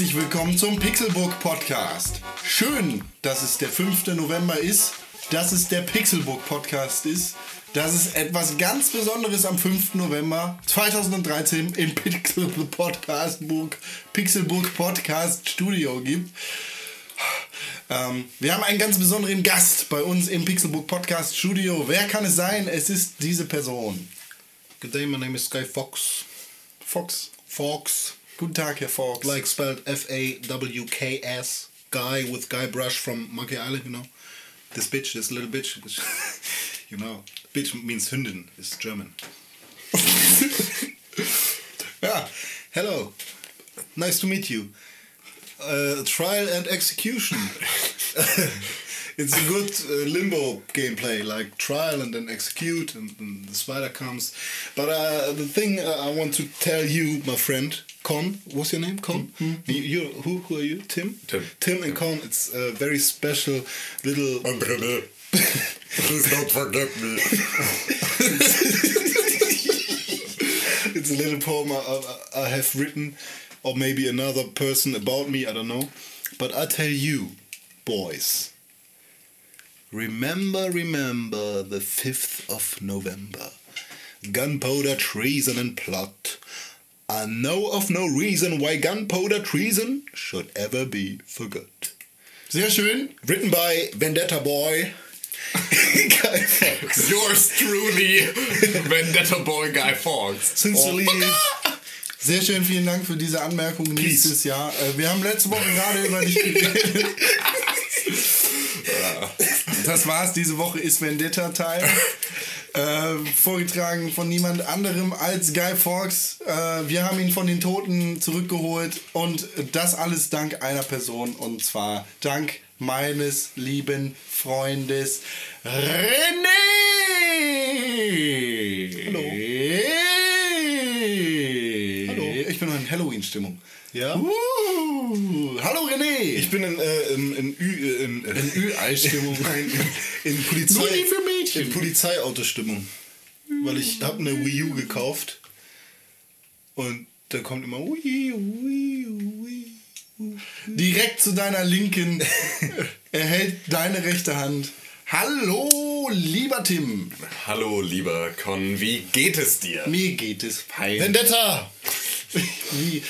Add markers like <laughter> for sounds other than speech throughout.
Herzlich willkommen zum Pixelbook Podcast. Schön, dass es der 5. November ist, dass es der Pixelbook Podcast ist, dass es etwas ganz Besonderes am 5. November 2013 im Pixelbook Podcast Book, Pixelbook Podcast Studio gibt. Ähm, wir haben einen ganz besonderen Gast bei uns im Pixelbook Podcast Studio. Wer kann es sein? Es ist diese Person. Good day, my name is Guy Fox. Fox. Fox, Guten Tag, Herr Fox. like spelled F A W K S. Guy with Guy Brush from Monkey Island, you know. This bitch, this little bitch, which, <laughs> you know, bitch means Hündin, is German. yeah, <laughs> hello, nice to meet you. Uh, trial and execution. <laughs> it's a good uh, limbo gameplay, like trial and then execute, and, and the spider comes. But uh, the thing uh, I want to tell you, my friend Con, what's your name? Con. You, you, who, who are you? Tim. Tim. Tim and Con. It's a very special little. Please don't forget me. <laughs> it's a little poem I, I, I have written, or maybe another person about me, I don't know. But I tell you, boys, remember, remember the 5th of November. Gunpowder, treason, and plot. I know of no reason why gunpowder treason should ever be forgot. Sehr schön. Written by Vendetta Boy. <laughs> Guy Fawkes. Yours truly, Vendetta Boy Guy Fawkes. Sincerely. Sehr schön, vielen Dank für diese Anmerkung nächstes Jahr. Äh, Wir haben letzte Woche gerade über dich <laughs> geredet. Das war's, diese Woche ist Vendetta-Teil. Äh, vorgetragen von niemand anderem als Guy Fawkes. Äh, wir haben ihn von den Toten zurückgeholt und das alles dank einer Person und zwar dank meines lieben Freundes René. In Halloween-Stimmung. Ja? Uh, hallo René. Ich bin in, äh, in, in, Ü, äh, in, in Ü-Ei-Stimmung. <laughs> Nein, in, in Polizei. Nur die für Mädchen. In Polizeiautostimmung. Weil ich habe eine Wii U gekauft. Und da kommt immer Wii, Wii, Wii. Direkt zu deiner Linken. <laughs> er hält deine rechte Hand. Hallo, lieber Tim. Hallo, lieber Con, wie geht es dir? Mir geht es fein. Vendetta! <laughs> Wie?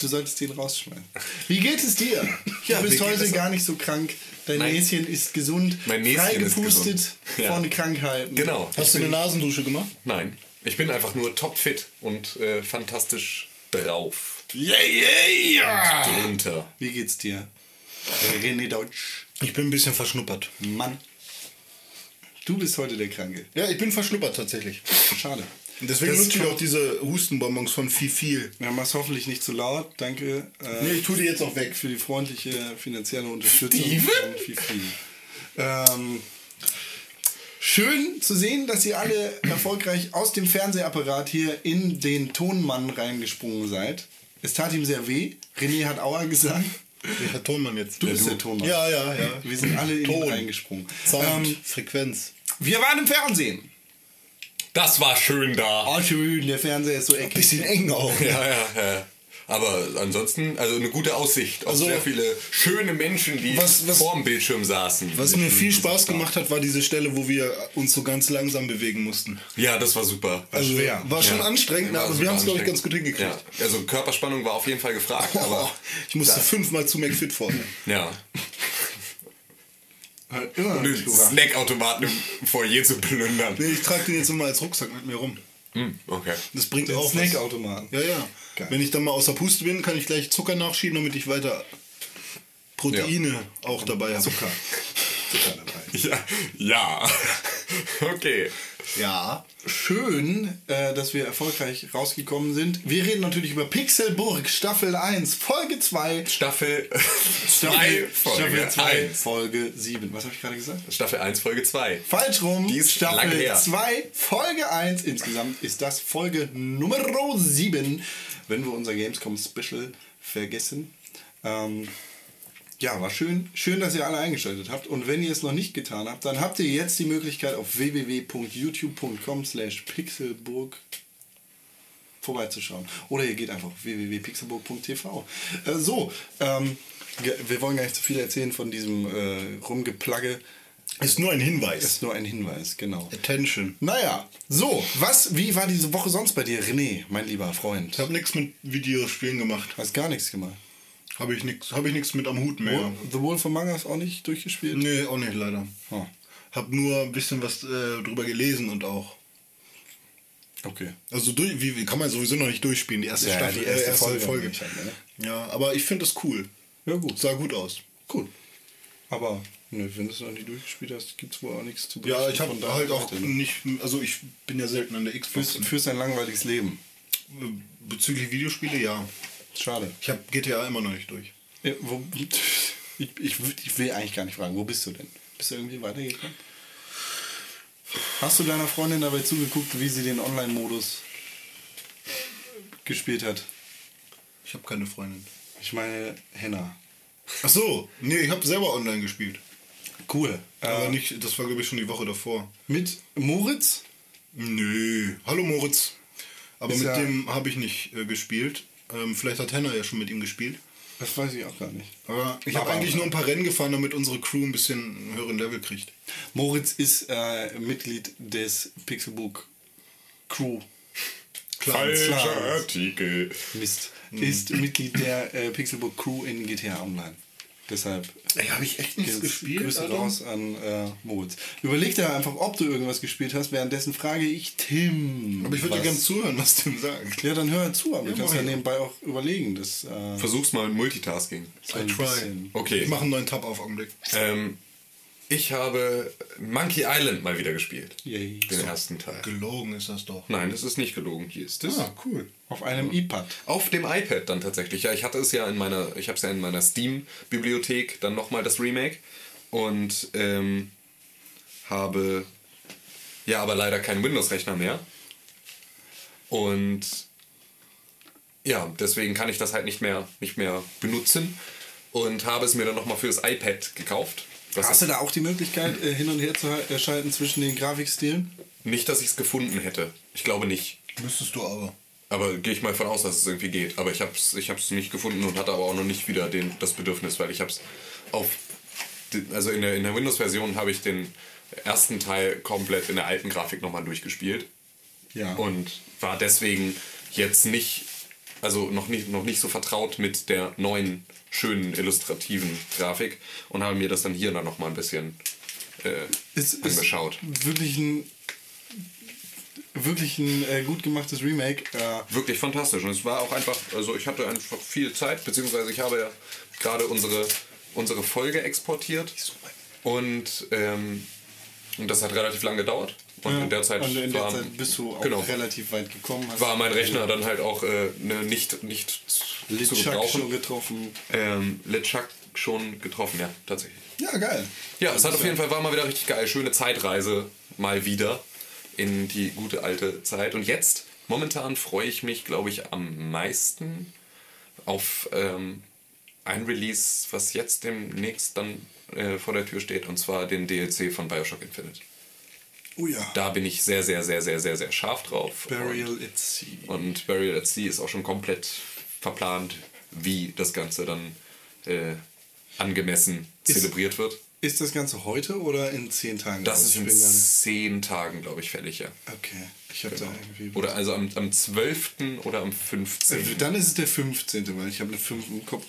Du solltest den rausschneiden. Wie geht es dir? Ja, du bist heute gar nicht so krank. Dein Mein- Näschen ist gesund. Mein Näschen frei ist gesund. Ja. von Krankheiten. Genau. Hast du eine Nasendusche gemacht? Nein, ich bin einfach nur topfit und äh, fantastisch drauf. Yeah, yeah, yeah. Drunter. Wie geht's dir? René Deutsch. Ich bin ein bisschen verschnuppert. Mann. Du bist heute der Kranke. Ja, ich bin verschnuppert tatsächlich. Schade. Und deswegen nutze ich auch diese Hustenbonbons von Fifi. Ja, mach's hoffentlich nicht zu laut. Danke. Äh, Nee, ich tue die jetzt auch weg. für die freundliche finanzielle Unterstützung Steven? von Fifi. Ähm, schön zu sehen, dass ihr alle erfolgreich aus dem Fernsehapparat hier in den Tonmann reingesprungen seid. Es tat ihm sehr weh. René hat Aua gesagt. Welcher Tonmann jetzt? Du bist der Tonmann. Ja, ja, ja. Wir sind alle in ihn Ton. reingesprungen. Sound, Ähm, Frequenz. wir waren im Fernsehen. Das war schön da. Oh, schön, der Fernseher ist so eckig. Bisschen eng auch. Ja, ja, ja. Aber ansonsten, also eine gute Aussicht auf Also- sehr viele schöne Menschen, die Was- was- vorm Bildschirm saßen. Was mir viel Spaß gemacht hat, war diese Stelle, wo wir uns so ganz langsam bewegen mussten. Ja, das war super. Also schwer. war schon Ja. anstrengend, War aber wir haben es, glaube ich, ganz gut hingekriegt. Ja, also Körperspannung war auf jeden Fall gefragt, <laughs> aber Oh, ich musste fünfmal zu McFit vorne. ja. <laughs> Halt immer noch Den. Snackautomaten im Foyer zu plündern. Nee, ich trage den jetzt immer als Rucksack mit mir rum. Hm, okay. Das bringt Den auch was. Snackautomaten. Ja, ja. Geil. Wenn ich dann mal außer Puste bin, kann ich gleich Zucker nachschieben, damit ich weiter Proteine auch dabei habe. Zucker. Zucker dabei. Ja, ja. <laughs> Okay. Ja. Schön, äh, dass wir erfolgreich rausgekommen sind. Wir reden natürlich über Pixelburg Staffel 1, Folge 2. Staffel <laughs> Staffel 2, Folge Staffel 2, 1. Folge 7. Was habe ich gerade gesagt? Staffel 1, Folge 2. Falsch rum. Die ist Staffel her. 2, Folge 1. Insgesamt ist das Folge Nummer 7, wenn wir unser Gamescom Special vergessen. Ähm, ja, war schön. Schön, dass ihr alle eingeschaltet habt. Und wenn ihr es noch nicht getan habt, dann habt ihr jetzt die Möglichkeit auf www.youtube.com slash pixelburg vorbeizuschauen. Oder ihr geht einfach auf www.pixelburg.tv. Äh, so, ähm, wir wollen gar nicht zu viel erzählen von diesem äh, Rumgeplagge. Ist nur ein Hinweis. Ist nur ein Hinweis, genau. Attention. Naja, so, was, wie war diese Woche sonst bei dir, René, mein lieber Freund? Ich habe nichts mit Videospielen gemacht. Hast gar nichts gemacht. Habe ich nichts hab ich nix mit am Hut mehr. The Wolf Among Us auch nicht durchgespielt? Nee, auch nicht leider. Oh, Hab nur ein bisschen was äh, drüber gelesen und auch. okay. Also durch, wie, wie kann man sowieso noch nicht durchspielen, die erste Ja, Staffel, die erste äh, erste Folge Folge. nicht halt, ne? Ja, aber ich finde das cool. Ja, gut. Sah gut aus. Cool. Aber, ne, wenn du es noch nicht durchgespielt hast, gibt es wohl auch nichts zu Ja, ich habe halt auch Seite, ne? nicht, also ich bin ja selten an der Xbox. Fürs, fürs ein langweiliges Leben. Bezüglich Videospiele, ja. Schade. Ich habe GTA immer noch nicht durch. Ja, wo, ich, ich, ich will eigentlich gar nicht fragen, wo bist du denn? Bist du irgendwie weitergekommen? Hast du deiner Freundin dabei zugeguckt, wie sie den Online-Modus gespielt hat? Ich habe keine Freundin. Ich meine, Henna. Ach so, nee, ich habe selber online gespielt. Cool. Aber Äh, nicht, das war glaube ich schon die Woche davor. mit Moritz? Nö. Hallo Moritz. Aber Ist mit ja- dem habe ich nicht äh, gespielt. Ähm, vielleicht hat Henna ja schon mit ihm gespielt. Das weiß ich auch gar nicht. Aber ich habe eigentlich nur ein paar Rennen gefahren, damit unsere Crew ein bisschen einen höheren Level kriegt. Moritz ist äh, Mitglied des Pixelbook Crew. Falscher Klar. Artikel. Mist. Ist Mitglied der äh, Pixelbook Crew in GTA Online. Deshalb. Ey, hab ich echt nichts gespielt, Grüße Alter? raus an äh, Moritz. Überleg dir einfach, ob du irgendwas gespielt hast. Währenddessen frage ich Tim. Aber ich würde dir gerne zuhören, was Tim sagt. Ja, dann hör zu, aber du Ja, kannst mach ja nebenbei auch überlegen. Das, äh, Versuch's mal mit Multitasking. so ein bisschen- Okay. Ich mache einen neuen Tab auf Augenblick. Ähm, ich habe Monkey Island mal wieder gespielt. Yay. Den ersten Teil. Gelogen ist das doch. Nein, das ist nicht gelogen. Hier ist es. Ah, cool. Auf einem iPad. Auf dem iPad dann tatsächlich. Ja, ich hatte es ja in meiner, ich habe es ja in meiner Steam-Bibliothek dann nochmal das Remake und ähm, habe ja aber leider keinen Windows-Rechner mehr. Und ja, deswegen kann ich das halt nicht mehr, nicht mehr benutzen und habe es mir dann nochmal fürs iPad gekauft. Das Hast du da auch die Möglichkeit, äh, hin und her zu äh, schalten zwischen den Grafikstilen? nicht, dass ich es gefunden hätte. Ich glaube nicht. Müsstest du aber. Aber gehe ich mal von aus, dass es irgendwie geht. Aber ich habe es ich hab's nicht gefunden und hatte aber auch noch nicht wieder den, das Bedürfnis, weil ich habe es auf... Also in der, in der Windows-Version habe ich den ersten Teil komplett in der alten Grafik nochmal durchgespielt. Ja. Und war deswegen jetzt nicht... Also noch nicht, noch nicht so vertraut mit der neuen, schönen, illustrativen Grafik. Und habe mir das dann hier dann nochmal ein bisschen äh, ist angeschaut. wirklich ein wirklich ein äh, gut gemachtes Remake. Äh, wirklich fantastisch. Und es war auch einfach, also ich hatte einfach viel Zeit, beziehungsweise ich habe ja gerade unsere, unsere Folge exportiert. Und, ähm, und das hat relativ lange gedauert. Und in der Zeit, und in der war, Zeit bist du auch genau, relativ weit gekommen. War mein Rechner dann halt auch äh, ne, nicht, nicht zu Litschak gebrauchen. schon getroffen. Ähm, Litschak schon getroffen, ja, tatsächlich. Ja, geil. Ja, es hat auf jeden Fall war mal wieder richtig geil. Schöne Zeitreise mal wieder in die gute alte Zeit. Und jetzt, momentan freue ich mich, glaube ich, am meisten auf ähm, ein Release, was jetzt demnächst dann äh, vor der Tür steht, und zwar den DLC von Bioshock Infinite. Oh ja. Da bin ich sehr, sehr, sehr, sehr, sehr, sehr scharf drauf. Burial at Sea. Und Burial at Sea ist auch schon komplett verplant, wie das Ganze dann äh, angemessen Ist- zelebriert wird. Ist das Ganze heute oder in zehn Tagen? Das ist in zehn Tagen, glaube ich, fällig, ja. Okay, ich habe da irgendwie. Oder also am, am 12. oder am 15. Äh, Dann ist es der 15., weil ich habe eine 5 im Kopf.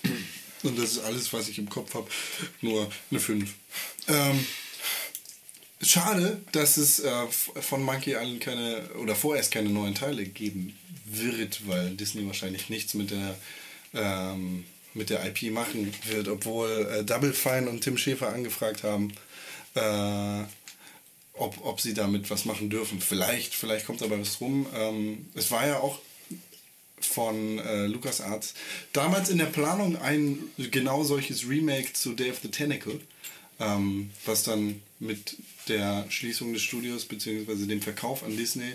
Und das ist alles, was ich im Kopf habe. Nur eine 5. Ähm, schade, dass es äh, von Monkey Island keine, oder vorerst keine neuen Teile geben wird, weil Disney wahrscheinlich nichts mit der, ähm, mit der IP machen wird, obwohl äh, Double Fine und Tim Schäfer angefragt haben. Äh, ob, ob sie damit was machen dürfen. Vielleicht, vielleicht kommt dabei was rum. Ähm, es war ja auch von äh, LucasArts damals in der Planung ein genau solches Remake zu Day of the Tentacle, ähm, was dann mit der Schließung des Studios bzw. dem Verkauf an Disney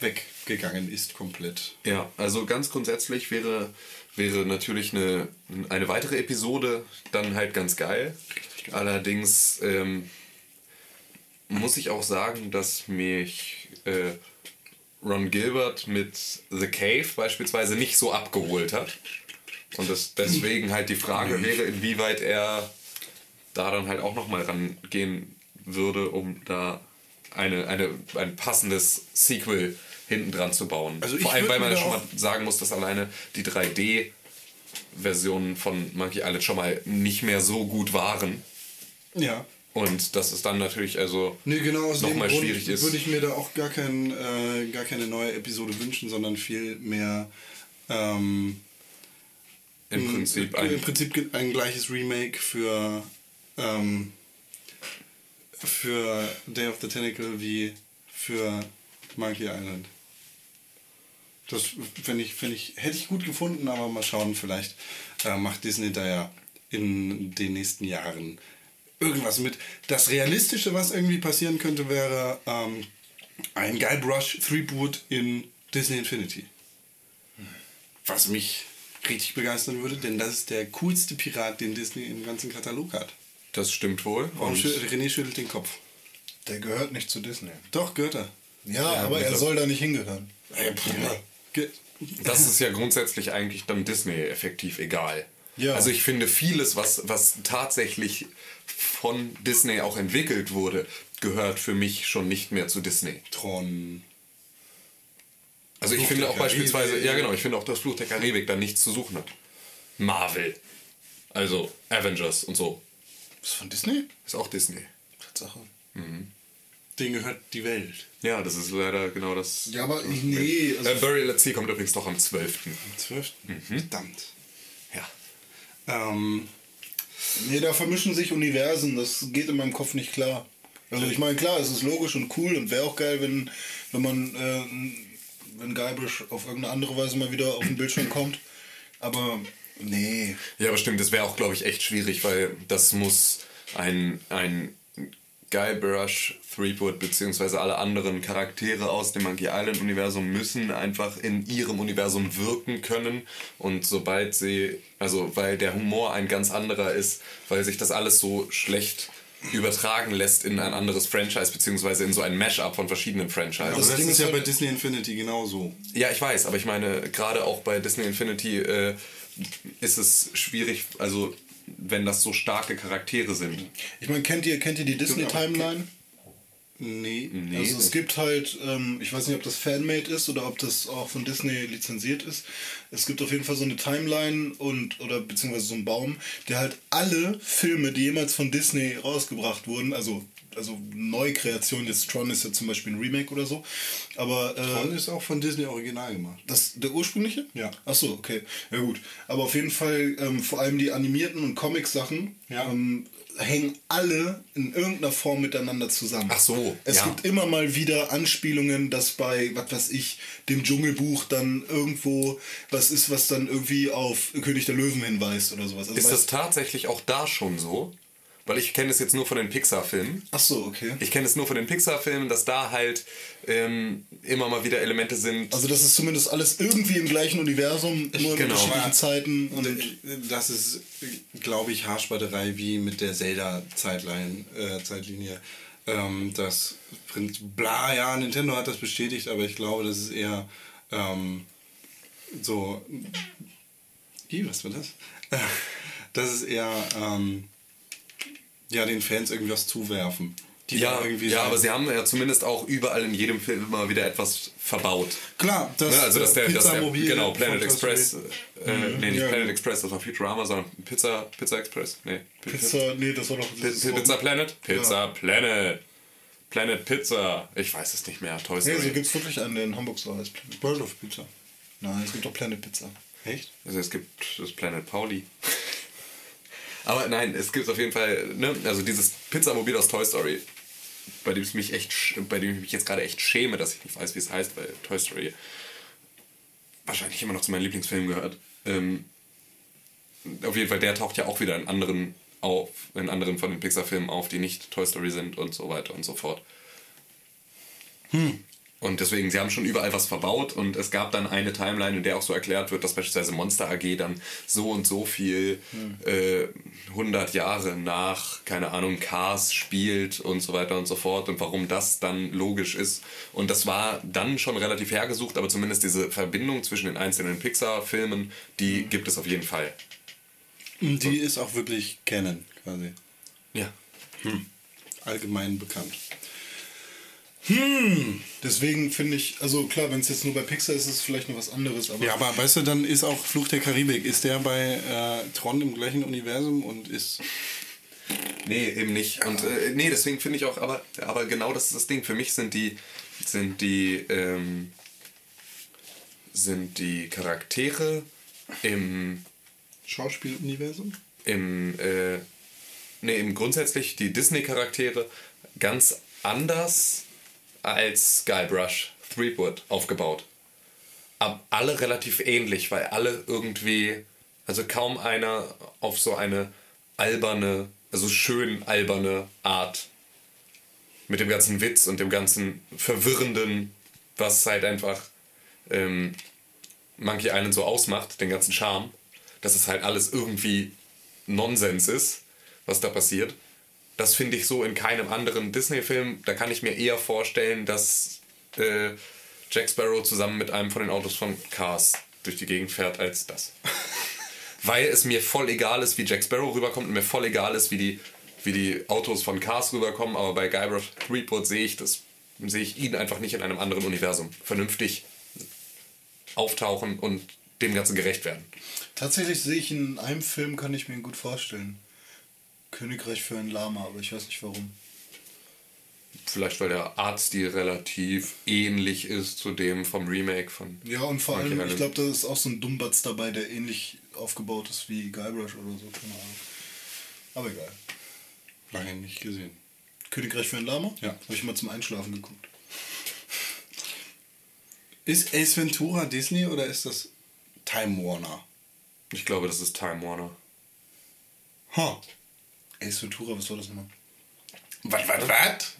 weggegangen ist komplett. Ja, also ganz grundsätzlich wäre, wäre natürlich eine, eine weitere Episode dann halt ganz geil. Allerdings ähm, muss ich auch sagen, dass mich äh, Ron Gilbert mit The Cave beispielsweise nicht so abgeholt hat. Und das deswegen halt die Frage wäre, inwieweit er da dann halt auch nochmal rangehen würde, um da eine, eine, ein passendes Sequel hinten dran zu bauen. Also Vor allem, weil man ja schon mal sagen muss, dass alleine die 3D-Versionen von Monkey Island schon mal nicht mehr so gut waren. Ja. Und dass es dann natürlich also Nee, genau nochmal Grund schwierig ist. würde ich mir da auch gar, kein, äh, gar keine neue Episode wünschen, sondern viel mehr ähm, Im Prinzip Im ein. Prinzip ge- ein gleiches Remake für, ähm, für Day of the Tentacle wie für Monkey Island. Das fänd ich, fänd ich, hätte ich gut gefunden, aber mal schauen, vielleicht äh, macht Disney da ja in den nächsten Jahren irgendwas mit. Das Realistische, was irgendwie passieren könnte, wäre ähm, ein Guybrush Threepwood in Disney Infinity. Was mich richtig begeistern würde, denn das ist der coolste Pirat, den Disney im ganzen Katalog hat. Das stimmt wohl. Warum schü René schüttelt den Kopf. Der gehört nicht zu Disney. Doch, gehört er. Ja, Ja, aber er soll da nicht hingehören. Ge das ist ja grundsätzlich eigentlich dann Disney effektiv egal. Ja. Also ich finde vieles, was, was tatsächlich von Disney auch entwickelt wurde, gehört für mich schon nicht mehr zu Disney. Tron. Also ich Fluch finde auch beispielsweise, Karibik. ja genau, ich finde auch, dass Fluch der Karibik da nichts zu suchen hat. Marvel. Also Avengers und so. Ist von Disney? Ist auch Disney. Tatsache. Den gehört die Welt. Ja, das ist leider genau das. Ja, aber ich- nee, also- äh, Burial at Sea kommt übrigens doch am 12. Am 12. Verdammt. Ja. Ähm, Nee, da vermischen sich Universen, das geht in meinem Kopf nicht klar. Also ich meine, klar, es ist logisch und cool und wäre auch geil, wenn, wenn man, äh, wenn Guybrush auf irgendeine andere Weise mal wieder auf den Bildschirm kommt. Aber nee. Ja, aber stimmt, das wäre auch, glaube ich, echt schwierig, weil das muss ein, ein Guybrush, Threepwood beziehungsweise alle anderen Charaktere aus dem Monkey Island-Universum müssen einfach in ihrem Universum wirken können. Und sobald sie, also weil der Humor ein ganz anderer ist, weil sich das alles so schlecht übertragen lässt in ein anderes Franchise beziehungsweise in so ein Mashup von verschiedenen Franchises. also das Ding ist ja bei Disney Infinity genauso. Ja, ich weiß, aber ich meine, gerade auch bei Disney Infinity äh, ist es schwierig, also wenn das so starke Charaktere sind. Ich meine, kennt ihr, kennt ihr die Disney-Timeline? Nee. Nee, also es gibt halt, ähm, ich weiß nicht, ob das Fanmade ist oder ob das auch von Disney lizenziert ist. Es gibt auf jeden Fall so eine Timeline und oder beziehungsweise so einen Baum, der halt alle Filme, die jemals von Disney rausgebracht wurden, also also Neukreation, jetzt Tron ist ja zum Beispiel ein Remake oder so, aber äh, Tron ist auch von Disney original gemacht. das, der ursprüngliche? Ja. Ach so, okay. Ja gut. Aber auf jeden Fall, ähm, vor allem die animierten und Comic-Sachen Ja. ähm, hängen alle in irgendeiner Form miteinander zusammen. Ach so, Es ja. gibt immer mal wieder Anspielungen, dass bei, was weiß ich, dem Dschungelbuch dann irgendwo was ist, was dann irgendwie auf König der Löwen hinweist oder sowas. Also Ist das tatsächlich auch da schon so? Weil ich kenne es jetzt nur von den Pixar-Filmen. Ach so, okay. Ich kenne es nur von den Pixar-Filmen, dass da halt ähm, immer mal wieder Elemente sind. Also das ist zumindest alles irgendwie im gleichen Universum, nur in Genau. unterschiedlichen Zeiten. Und Das ist, glaube ich, Haarspalterei wie mit der Zelda-Zeitline, äh, Zeitlinie. Ähm, das bla, ja, Nintendo hat das bestätigt, aber ich glaube, das ist eher ähm, so. Ih, was war das? <laughs> Das ist eher, ähm, ja, den Fans irgendwie was zuwerfen. Ja, ja, sagen- aber sie haben ja zumindest auch überall in jedem Film immer wieder etwas verbaut. Klar, das, Ne, also dass der, dass der genau, Planet Express, äh, nee, nicht Ja. Planet Express, das war Futurama, sondern Pizza, Pizza Express, nee. Pi- Pizza, nee, das war doch... Pi- Pi- Pizza Planet? Pizza Planet. Planet Pizza. Ich weiß es nicht mehr. Toy Nee, Story. so gibt es wirklich einen, in Hamburg so heißt. Planet. World of Pizza. Nein, es gibt doch Planet Pizza. Echt? Also es gibt das Planet Pauli. Aber nein, es gibt auf jeden Fall, ne, also dieses Pizzamobil aus Toy Story bei dem, es mich echt, bei dem ich mich jetzt gerade echt schäme, dass ich nicht weiß, wie es heißt, weil Toy Story wahrscheinlich immer noch zu meinen Lieblingsfilmen gehört. Ähm, auf jeden Fall, der taucht ja auch wieder in anderen auf, in anderen von den Pixar-Filmen auf, die nicht Toy Story sind und so weiter und so fort. Und deswegen, sie haben schon überall was verbaut und es gab dann eine Timeline, in der auch so erklärt wird, dass beispielsweise Monster AG dann so und so viel äh, 100 Jahre nach, keine Ahnung, Cars spielt und so weiter und so fort und warum das dann logisch ist. Und das war dann schon relativ hergesucht, aber zumindest diese Verbindung zwischen den einzelnen Pixar-Filmen, die gibt es auf jeden Fall. Und die ist auch wirklich Canon, quasi. Ja. Allgemein bekannt. Hm. Deswegen finde ich, also klar, wenn es jetzt nur bei Pixar ist, ist es vielleicht noch was anderes. Aber Ja, aber weißt du, dann ist auch Fluch der Karibik. Ist der bei äh, Tron im gleichen Universum und ist. Nee, eben nicht. Und äh, nee, deswegen finde ich auch, aber, aber genau das ist das Ding. Für mich sind die, sind die, ähm, sind die Charaktere im, Schauspieluniversum? im, äh, nee, im grundsätzlich die Disney-Charaktere ganz anders als Guybrush Threepwood aufgebaut. Aber alle relativ ähnlich, weil alle irgendwie, also kaum einer auf so eine alberne, also schön alberne Art mit dem ganzen Witz und dem ganzen Verwirrenden, was halt einfach ähm, Monkey Island so ausmacht, den ganzen Charme, dass es halt alles irgendwie Nonsens ist, was da passiert. Das finde ich so in keinem anderen Disney-Film. Da kann ich mir eher vorstellen, dass äh, Jack Sparrow zusammen mit einem von den Autos von Cars durch die Gegend fährt, als das. <laughs> Weil es mir voll egal ist, wie Jack Sparrow rüberkommt und mir voll egal ist, wie die, wie die Autos von Cars rüberkommen, aber bei Guybrush Threepwood sehe ich das, sehe ich ihn einfach nicht in einem anderen Universum vernünftig auftauchen und dem Ganzen gerecht werden. tatsächlich sehe ich in einem Film, kann ich mir ihn gut vorstellen. Königreich für ein Lama, aber ich weiß nicht warum. Vielleicht, weil der Artstil relativ ähnlich ist zu dem vom Remake von. Ja, und vor allem, ich glaube, da ist auch so ein Dummbatz dabei, der ähnlich aufgebaut ist wie Guybrush oder so, keine Ahnung. Aber egal. Lange nicht gesehen. Königreich für ein Lama? Ja. Habe ich mal zum Einschlafen geguckt. <laughs> Ist Ace Ventura Disney oder ist das Time Warner? Ich glaube, das ist Time Warner. Ha. Ace Ventura, was war das nochmal? Was, was, was?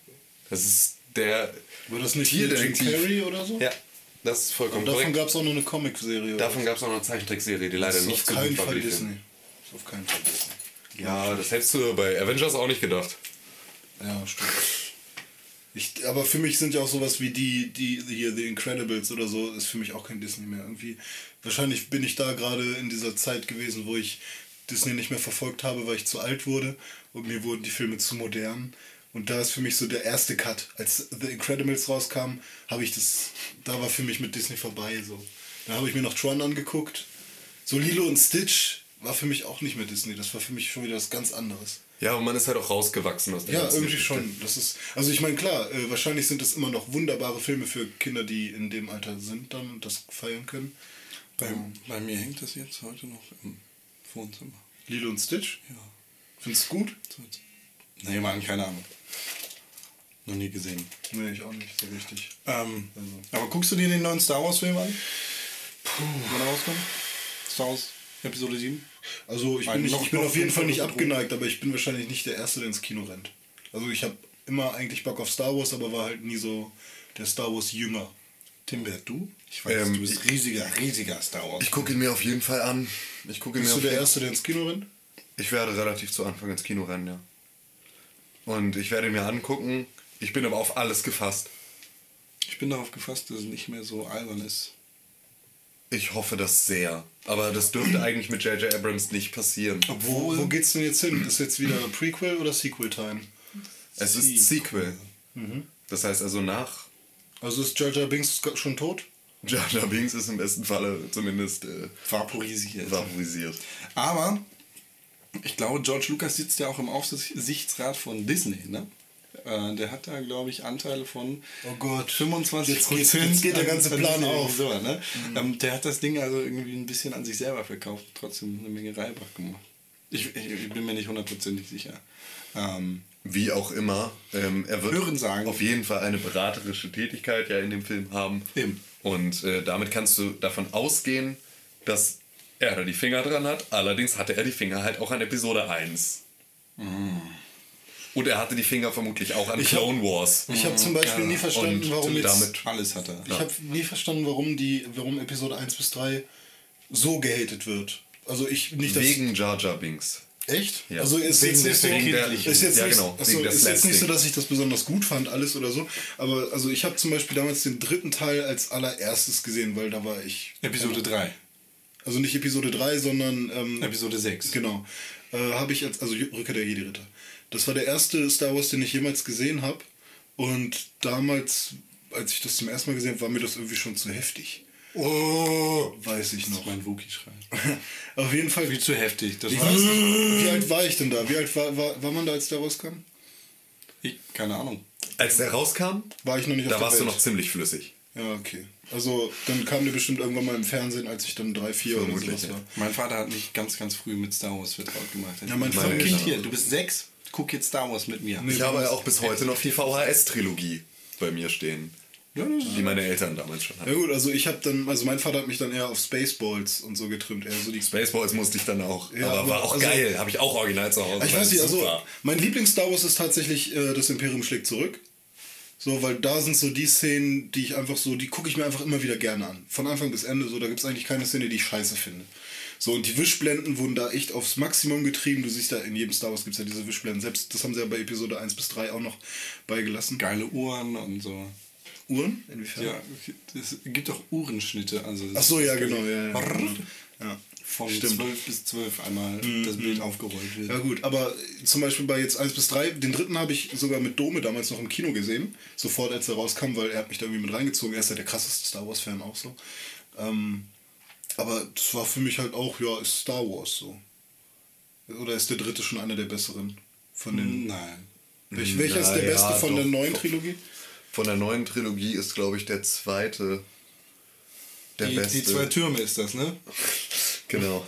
Das ist der. War das nicht hier Jim. Carrey oder so? Ja, das ist vollkommen Und davon gab es auch noch eine Comicserie. Davon gab es noch eine Zeichentrickserie, die leider nicht so gut war ist auf keinen Fall Disney. Ja, das hättest du bei Avengers auch nicht gedacht. Ja, stimmt. Ich, aber für mich sind ja auch sowas wie die, die hier, The Incredibles oder so, ist für mich auch kein Disney mehr. Irgendwie, wahrscheinlich bin ich da gerade in dieser Zeit gewesen, wo ich Disney nicht mehr verfolgt habe, weil ich zu alt wurde und mir wurden die Filme zu modern. Und da ist für mich so der erste Cut. Als The Incredibles rauskam, habe ich das, da war für mich mit Disney vorbei. So. Da habe ich mir noch Tron angeguckt. So Lilo und Stitch war für mich auch nicht mehr Disney. Das war für mich schon wieder was ganz anderes. Ja, und man ist halt auch rausgewachsen aus der Ja, irgendwie Geschichte. schon. Das ist, also ich meine, klar, äh, wahrscheinlich sind es immer noch wunderbare Filme für Kinder, die in dem Alter sind dann und das feiern können. Bei, bei mir hängt das jetzt heute noch im Wohnzimmer. Lilo und Stitch, Ja. findest du gut? Nee, Mann, keine Ahnung. Noch nie gesehen. Nee, ich auch nicht so richtig. Ähm, Also. Aber guckst du dir den neuen Star Wars Film an? Wann er rauskommt? Star Wars Episode 7? Also ich Nein, bin, nicht, noch- ich bin auf jeden Fall nicht abgeneigt, aber ich bin wahrscheinlich nicht der Erste, der ins Kino rennt. Also ich habe immer eigentlich Bock auf Star Wars, aber war halt nie so der Star Wars Jünger. Timbert, du? Ich weiß, Ähm, du bist riesiger, riesiger Star Wars. Ich gucke ihn mir auf jeden Fall an. Ich ihn mir Bist du auf der jeden Erste, der ins Kino rennt? Ich werde relativ zu Anfang ins Kino rennen, ja. Und ich werde ihn mir angucken. Ich bin aber auf alles gefasst. Ich bin darauf gefasst, dass es nicht mehr so albern ist. Ich hoffe das sehr. Aber das dürfte eigentlich mit J.J. Abrams nicht passieren. Wo, wo geht's denn jetzt hin? Ist jetzt wieder Prequel oder Sequel-Time? Es ist Sequel. Das heißt also nach Also ist Jar Binks schon tot? Jar Jar Binks ist im besten Falle zumindest äh, Vaporisiert. vaporisiert. Aber ich glaube, George Lucas sitzt ja auch im Aufsichtsrat von Disney, ne? Äh, Der hat da, glaube ich, Anteile von Oh Gott. 25 Jetzt geht- jetzt geht der ganze Plan auf. So, ne? ähm, der hat das Ding also irgendwie ein bisschen an sich selber verkauft und trotzdem eine Menge Reibach gemacht. Ich, ich, ich bin mir nicht hundertprozentig sicher. Ähm, Wie auch immer, ähm, er wird Hören sagen. auf jeden Fall eine beraterische Tätigkeit ja in dem Film haben. Eben. Und äh, damit kannst du davon ausgehen, dass er da die Finger dran hat. Allerdings hatte er die Finger halt auch an Episode 1. Und er hatte die Finger vermutlich auch an Ich hab- Clone Wars. Ich habe zum Beispiel nie verstanden, Und warum jetzt. Alles hat er. Ich habe nie verstanden, warum die, warum Episode 1 bis 3 so gehatet wird. Also ich nicht wegen Jar Jar Binks. Echt? Ja. Also ist Wegen jetzt nicht so, ist jetzt Ja, nicht, genau, achso, ist jetzt nicht so, dass ich das besonders gut fand, alles oder so. Aber also ich habe zum Beispiel damals den dritten Teil als allererstes gesehen, weil da war ich. Episode 3. Also nicht Episode 3, sondern ähm, Episode 6. Genau. Äh, habe ich als, also Rückkehr der Jedi-Ritter. Das war der erste Star Wars, den ich jemals gesehen habe. Und damals, als ich das zum ersten Mal gesehen habe, war mir das irgendwie schon zu heftig. Oh! Weiß ich Das ist noch. mein Wookie-Schrei. <laughs> Auf jeden Fall. Viel zu heftig. Das Ich war weiß nicht, wie alt war ich denn da? Wie alt war, war, war man da, als der rauskam? ich, keine Ahnung. Als der rauskam, War ich noch nicht auf da der warst du Welt. noch ziemlich flüssig. Ja, okay. Also dann kam der bestimmt irgendwann mal im Fernsehen, als ich dann drei, vier oder sowas ja. war. Mein Vater hat mich ganz, ganz früh mit Star Wars vertraut gemacht. Ja, mein Vater- Kind hier, du bist sechs, guck jetzt Star Wars mit mir. Ich habe ja auch bis heute noch die VHS-Trilogie bei mir stehen. Die meine Eltern damals schon Ja hatten. gut, also ich habe dann, also mein Vater hat mich dann eher auf Spaceballs und so getrimmt, eher so die Spaceballs musste ich dann auch. Ja, aber, aber war auch also- geil. Habe ich auch original zu Hause. Ich weiß nicht, also mein Lieblings-Star Wars ist tatsächlich äh, das Imperium schlägt zurück. So, weil da sind so die Szenen, die ich einfach so, die gucke ich mir einfach immer wieder gerne an. Von Anfang bis Ende, so, da gibt es eigentlich keine Szene, die ich scheiße finde. So, und die Wischblenden wurden da echt aufs Maximum getrieben. Du siehst da, in jedem Star Wars gibt es ja diese Wischblenden. Selbst, das haben sie ja bei Episode 1 bis 3 auch noch beigelassen. Geile Uhren und so. Uhren? Inwiefern? Ja, es gibt auch Uhrenschnitte. Also Ach so, ja, genau, ja, ja. genau. ja. Von Stimmt. 12 bis 12 einmal das Bild aufgerollt wird. Ja gut, aber zum Beispiel bei jetzt 1 bis 3, den dritten habe ich sogar mit Dome damals noch im Kino gesehen, sofort als er rauskam, weil er hat mich da irgendwie mit reingezogen. Er ist ja der krasseste Star Wars Fan auch so. Ähm, aber das war für mich halt auch, ja, ist Star Wars so. Oder ist der dritte schon einer der besseren? Von den, Nein. Welch, welcher ist Na der ja, beste von der doch. neuen Trilogie? Von der neuen Trilogie ist, glaube ich, der zweite der Die, beste. die zwei Türme ist das, ne? <laughs> Genau.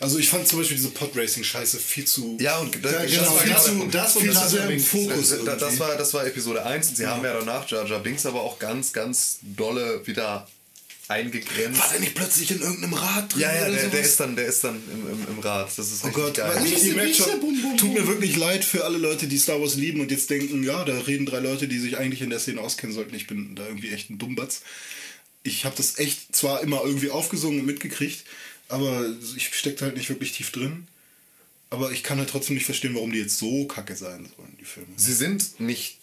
Also ich fand zum Beispiel diese Podracing-Scheiße viel zu... Ja, und das, Ja, das genau, war viel zu, das und viel das zu sehr im Fokus Das, das, irgendwie. war, das war Episode 1 und sie haben ja danach Jar Jar Binks aber auch ganz, ganz dolle wieder eingegrenzt. War der nicht plötzlich in irgendeinem Rad drin Ja, ja, oder der, der ist dann, der ist dann im, im, im Rad. Das ist Oh Gott, geil. ich, merkt schon, Bum, bum, tut mir wirklich leid für alle Leute, die Star Wars lieben und jetzt denken, ja, da reden drei Leute, die sich eigentlich in der Szene auskennen sollten. Ich bin da irgendwie echt ein Dummbatz. Ich habe das echt zwar immer irgendwie aufgesungen und mitgekriegt, aber ich steckte halt nicht wirklich tief drin. Aber ich kann halt trotzdem nicht verstehen, warum die jetzt so kacke sein sollen, die Filme. Sie sind nicht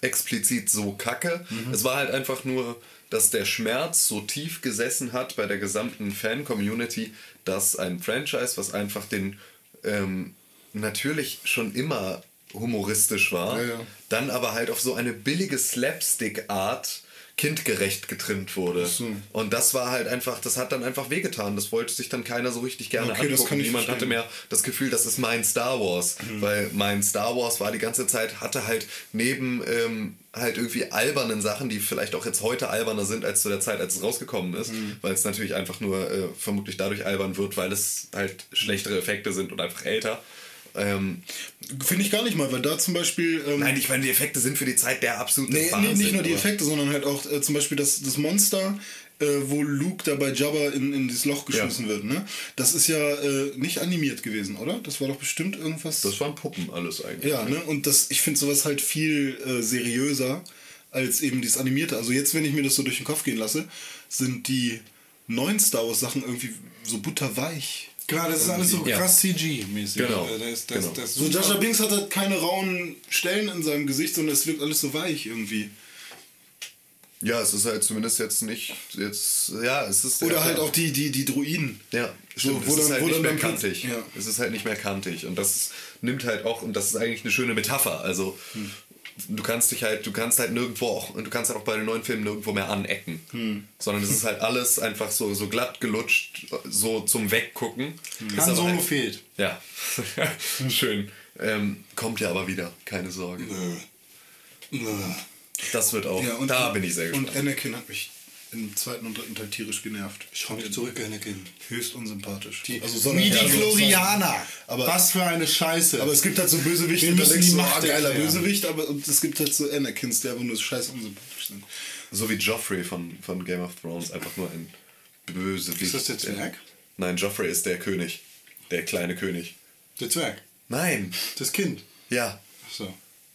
explizit so kacke. Es war halt einfach nur, dass der Schmerz so tief gesessen hat bei der gesamten Fan-Community, dass ein Franchise, was einfach den ähm, natürlich schon immer humoristisch war, Ja, ja. dann aber halt auf so eine billige Slapstick-Art kindgerecht getrimmt wurde. so. Und das war halt einfach, das hat dann einfach wehgetan. Das wollte sich dann keiner so richtig gerne Okay, das angucken. Niemand hatte verstehen. mehr das Gefühl, das ist mein Star Wars. Weil mein Star Wars war die ganze Zeit, hatte halt neben ähm, halt irgendwie albernen Sachen, die vielleicht auch jetzt heute alberner sind als zu der Zeit, als es rausgekommen ist. Weil es natürlich einfach nur äh, vermutlich dadurch albern wird, weil es halt schlechtere Effekte sind und einfach älter. Ähm, Finde ich gar nicht mal, weil da zum Beispiel. Ähm, nein, ich meine, die Effekte sind für die Zeit der absolute Nee, nee, Wahnsinn. nicht nur die Effekte, sondern halt auch äh, zum Beispiel das, das Monster, äh, wo Luke da bei Jabba in, in dieses Loch geschmissen Ja. wird. Ne? Das ist ja äh, nicht animiert gewesen, oder? Das war doch bestimmt irgendwas. Das waren Puppen alles eigentlich. ja, ne? Und das, ich finde sowas halt viel äh, seriöser als eben dieses Animierte. Also jetzt, wenn ich mir das so durch den Kopf gehen lasse, sind die neuen Star Wars Sachen irgendwie so butterweich. Klar, das ist alles so Ja. krass CG-mäßig. Genau, Das, das, genau. das So Jar Binks hat halt keine rauen Stellen in seinem Gesicht, sondern es wirkt alles so weich irgendwie. Ja, es ist halt zumindest jetzt nicht jetzt ja, es ist Oder halt auch die, die, die Druiden. Ja, stimmt. wo es ist dann- halt wo nicht dann mehr kantig. ja. Es ist halt nicht mehr kantig. Und das nimmt halt auch, und das ist eigentlich eine schöne Metapher. Also du kannst dich halt, du kannst halt nirgendwo auch, und du kannst halt auch bei den neuen Filmen nirgendwo mehr anecken. Hm. Sondern es ist halt alles einfach so, so glatt gelutscht, so zum Weggucken. Ist Han Solo halt- fehlt. Ja, <laughs> schön. Ähm, kommt ja aber wieder, keine Sorge. Das wird auch, Ja, und, da bin ich sehr gespannt. Und Anakin hat mich im zweiten und dritten Teil tierisch genervt. Ich habe mich zurück, Anakin. Höchst unsympathisch. Die, also so wie die Chlorianer. Aber- Was für eine Scheiße. Aber es gibt halt so Bösewichte, Wir da müssen denkst die du, Macht ah, geiler erklären. Bösewicht, aber und es gibt halt so Anakins, die einfach nur scheiß unsympathisch sind. So wie Joffrey von, von Game of Thrones, einfach nur ein Bösewicht. Ist das der Zwerg? Nein, Joffrey ist der König. Der kleine König. der Zwerg. Nein, Das Kind. ja. Ach so.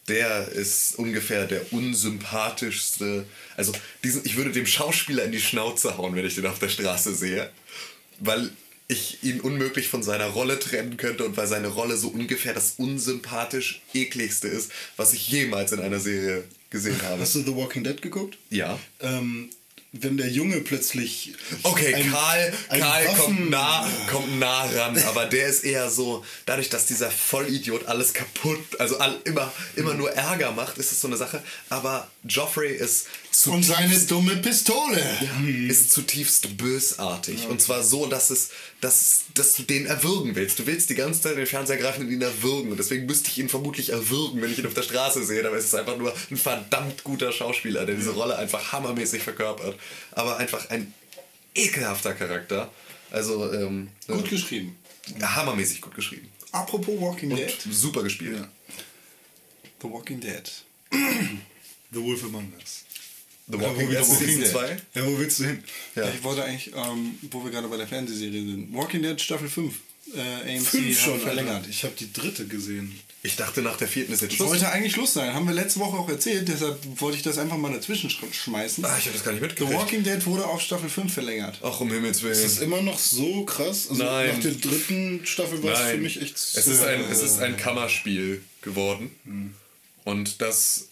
Der ist ungefähr der unsympathischste. Also, diesen, ich würde dem Schauspieler in die Schnauze hauen, wenn ich den auf der Straße sehe. Weil ich ihn unmöglich von seiner Rolle trennen könnte und weil seine Rolle so ungefähr das unsympathisch ekligste ist, was ich jemals in einer Serie gesehen habe. Hast du The Walking Dead geguckt? Ja. Ähm, wenn der Junge plötzlich. Okay, ein- Karl, ein Karl kommt, nah, kommt nah ran, aber der ist eher so, dadurch, dass dieser Vollidiot alles kaputt, also all, immer, immer nur Ärger macht, ist es so eine Sache. Aber Joffrey ist Und zutiefst, seine dumme Pistole. ist zutiefst bösartig. Und zwar so, dass, es, dass, dass du den erwürgen willst. Du willst die ganze Zeit den Fernseher greifen und ihn erwürgen. Und deswegen müsste ich ihn vermutlich erwürgen, wenn ich ihn auf der Straße sehe. Aber es ist einfach nur ein verdammt guter Schauspieler, der diese Rolle einfach hammermäßig verkörpert. Aber einfach ein ekelhafter Charakter. Also, ähm, Gut äh, geschrieben. hammermäßig gut geschrieben. Apropos Walking Und Dead. super gespielt. The Walking Dead. The Wolf Among Us. The Walking Dead Season Dead. 2. Ja, wo willst du hin? Ja. Ich wollte eigentlich, ähm, wo wir gerade bei der Fernsehserie sind, Walking Dead Staffel 5. Äh, AMC Fünf schon verlängert. verlängert. Ich habe die dritte gesehen. Ich dachte, nach der vierten ist jetzt Schluss. Sollte eigentlich Schluss sein. Haben wir letzte Woche auch erzählt, deshalb wollte ich das einfach mal dazwischen sch- schmeißen. Ah, ich habe das gar nicht The mitgekriegt. Walking Dead wurde auf Staffel 5 verlängert. Ach, um Himmels Willen. Ist das immer noch so krass? Also Nein. Nach der dritten Staffel war es für mich echt. Es ist ein, es ist ein Kammerspiel geworden. Und das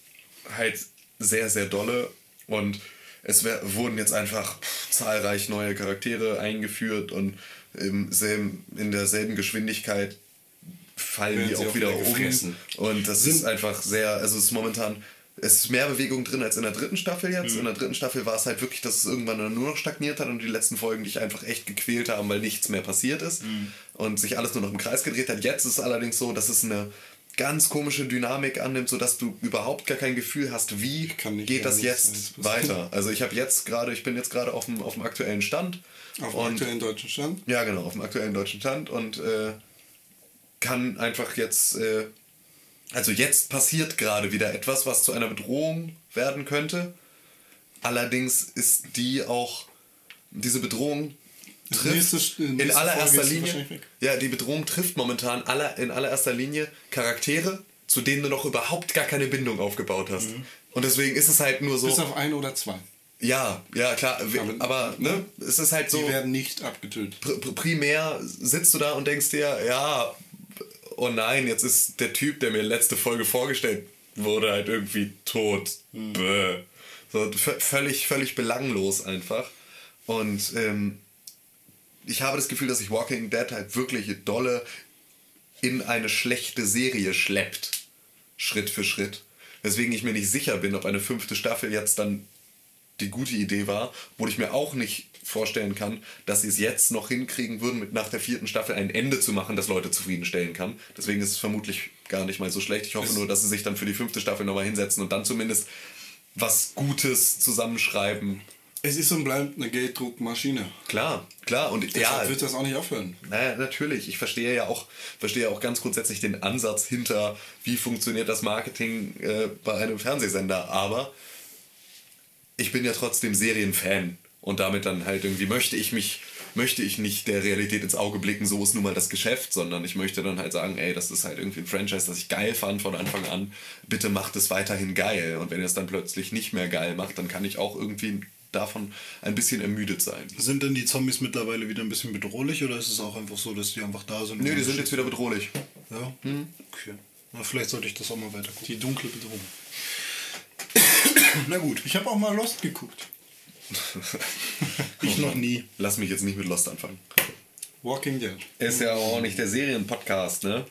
halt sehr, sehr dolle. Und es wurden jetzt einfach zahlreich neue Charaktere eingeführt und im selben, in derselben Geschwindigkeit fallen die auch wieder wieder um. gefressen. Und das ist einfach sehr, also es ist momentan, es ist mehr Bewegung drin als in der dritten Staffel jetzt. In der dritten Staffel war es halt wirklich, dass es irgendwann nur noch stagniert hat und die letzten Folgen dich einfach echt gequält haben, weil nichts mehr passiert ist und sich alles nur noch im Kreis gedreht hat. Jetzt ist es allerdings so, dass es eine ganz komische Dynamik annimmt, sodass du überhaupt gar kein Gefühl hast, wie geht das jetzt passieren. weiter. <laughs> Also ich habe jetzt gerade, ich bin jetzt gerade auf dem, auf dem aktuellen Stand. Auf dem aktuellen deutschen Stand. ja, genau, auf dem aktuellen deutschen Stand und äh, kann einfach jetzt, äh, also jetzt passiert gerade wieder etwas, was zu einer Bedrohung werden könnte. Allerdings ist die auch, diese Bedrohung trifft nächste- in allererster Folge Linie, ja, die Bedrohung trifft momentan aller, in allererster Linie Charaktere, zu denen du noch überhaupt gar keine Bindung aufgebaut hast. Und deswegen ist es halt nur so, Bis auf ein oder zwei. ja, ja, klar, Aber- ne, es ist halt so Die werden nicht abgetötet. pr pr- primär sitzt du da und denkst dir, ja, oh nein, jetzt ist der Typ, der mir letzte Folge vorgestellt wurde, halt irgendwie tot. Bäh. So, völlig, völlig belanglos einfach. Und ähm, ich habe das Gefühl, dass sich Walking Dead halt wirklich dolle in eine schlechte Serie schleppt. Schritt für Schritt. Weswegen ich mir nicht sicher bin, ob eine fünfte Staffel jetzt dann die gute Idee war, wo ich mir auch nicht vorstellen kann, dass sie es jetzt noch hinkriegen würden, mit nach der vierten Staffel ein Ende zu machen, das Leute zufriedenstellen kann. Deswegen ist es vermutlich gar nicht mal so schlecht. Ich hoffe nur, dass sie sich dann für die fünfte Staffel nochmal hinsetzen und dann zumindest was Gutes zusammenschreiben. Es ist und bleibt eine Gelddruckmaschine. Klar, klar. Und Deshalb ja, wird das auch nicht aufhören. naja, natürlich. Ich verstehe ja auch, verstehe auch ganz grundsätzlich den Ansatz hinter, wie funktioniert das Marketing äh, bei einem Fernsehsender. Aber ich bin ja trotzdem Serienfan und damit dann halt irgendwie möchte ich mich, möchte ich nicht der Realität ins Auge blicken, so ist nun mal das Geschäft, sondern ich möchte dann halt sagen, ey, das ist halt irgendwie ein Franchise, das ich geil fand von Anfang an. Bitte macht es weiterhin geil. Und wenn ihr es dann plötzlich nicht mehr geil macht, dann kann ich auch irgendwie davon ein bisschen ermüdet sein. Sind denn die Zombies mittlerweile wieder ein bisschen bedrohlich oder ist es auch einfach so, dass die einfach da sind? Nö, die sind jetzt wieder bedrohlich. Ja? Okay. Na, vielleicht sollte ich das auch mal weiter gucken. Die dunkle Bedrohung. Na gut. Ich habe auch mal Lost geguckt. Ich noch nie. <laughs> Lass mich jetzt nicht mit Lost anfangen. Walking Dead. Ist ja auch nicht der Serienpodcast, ne?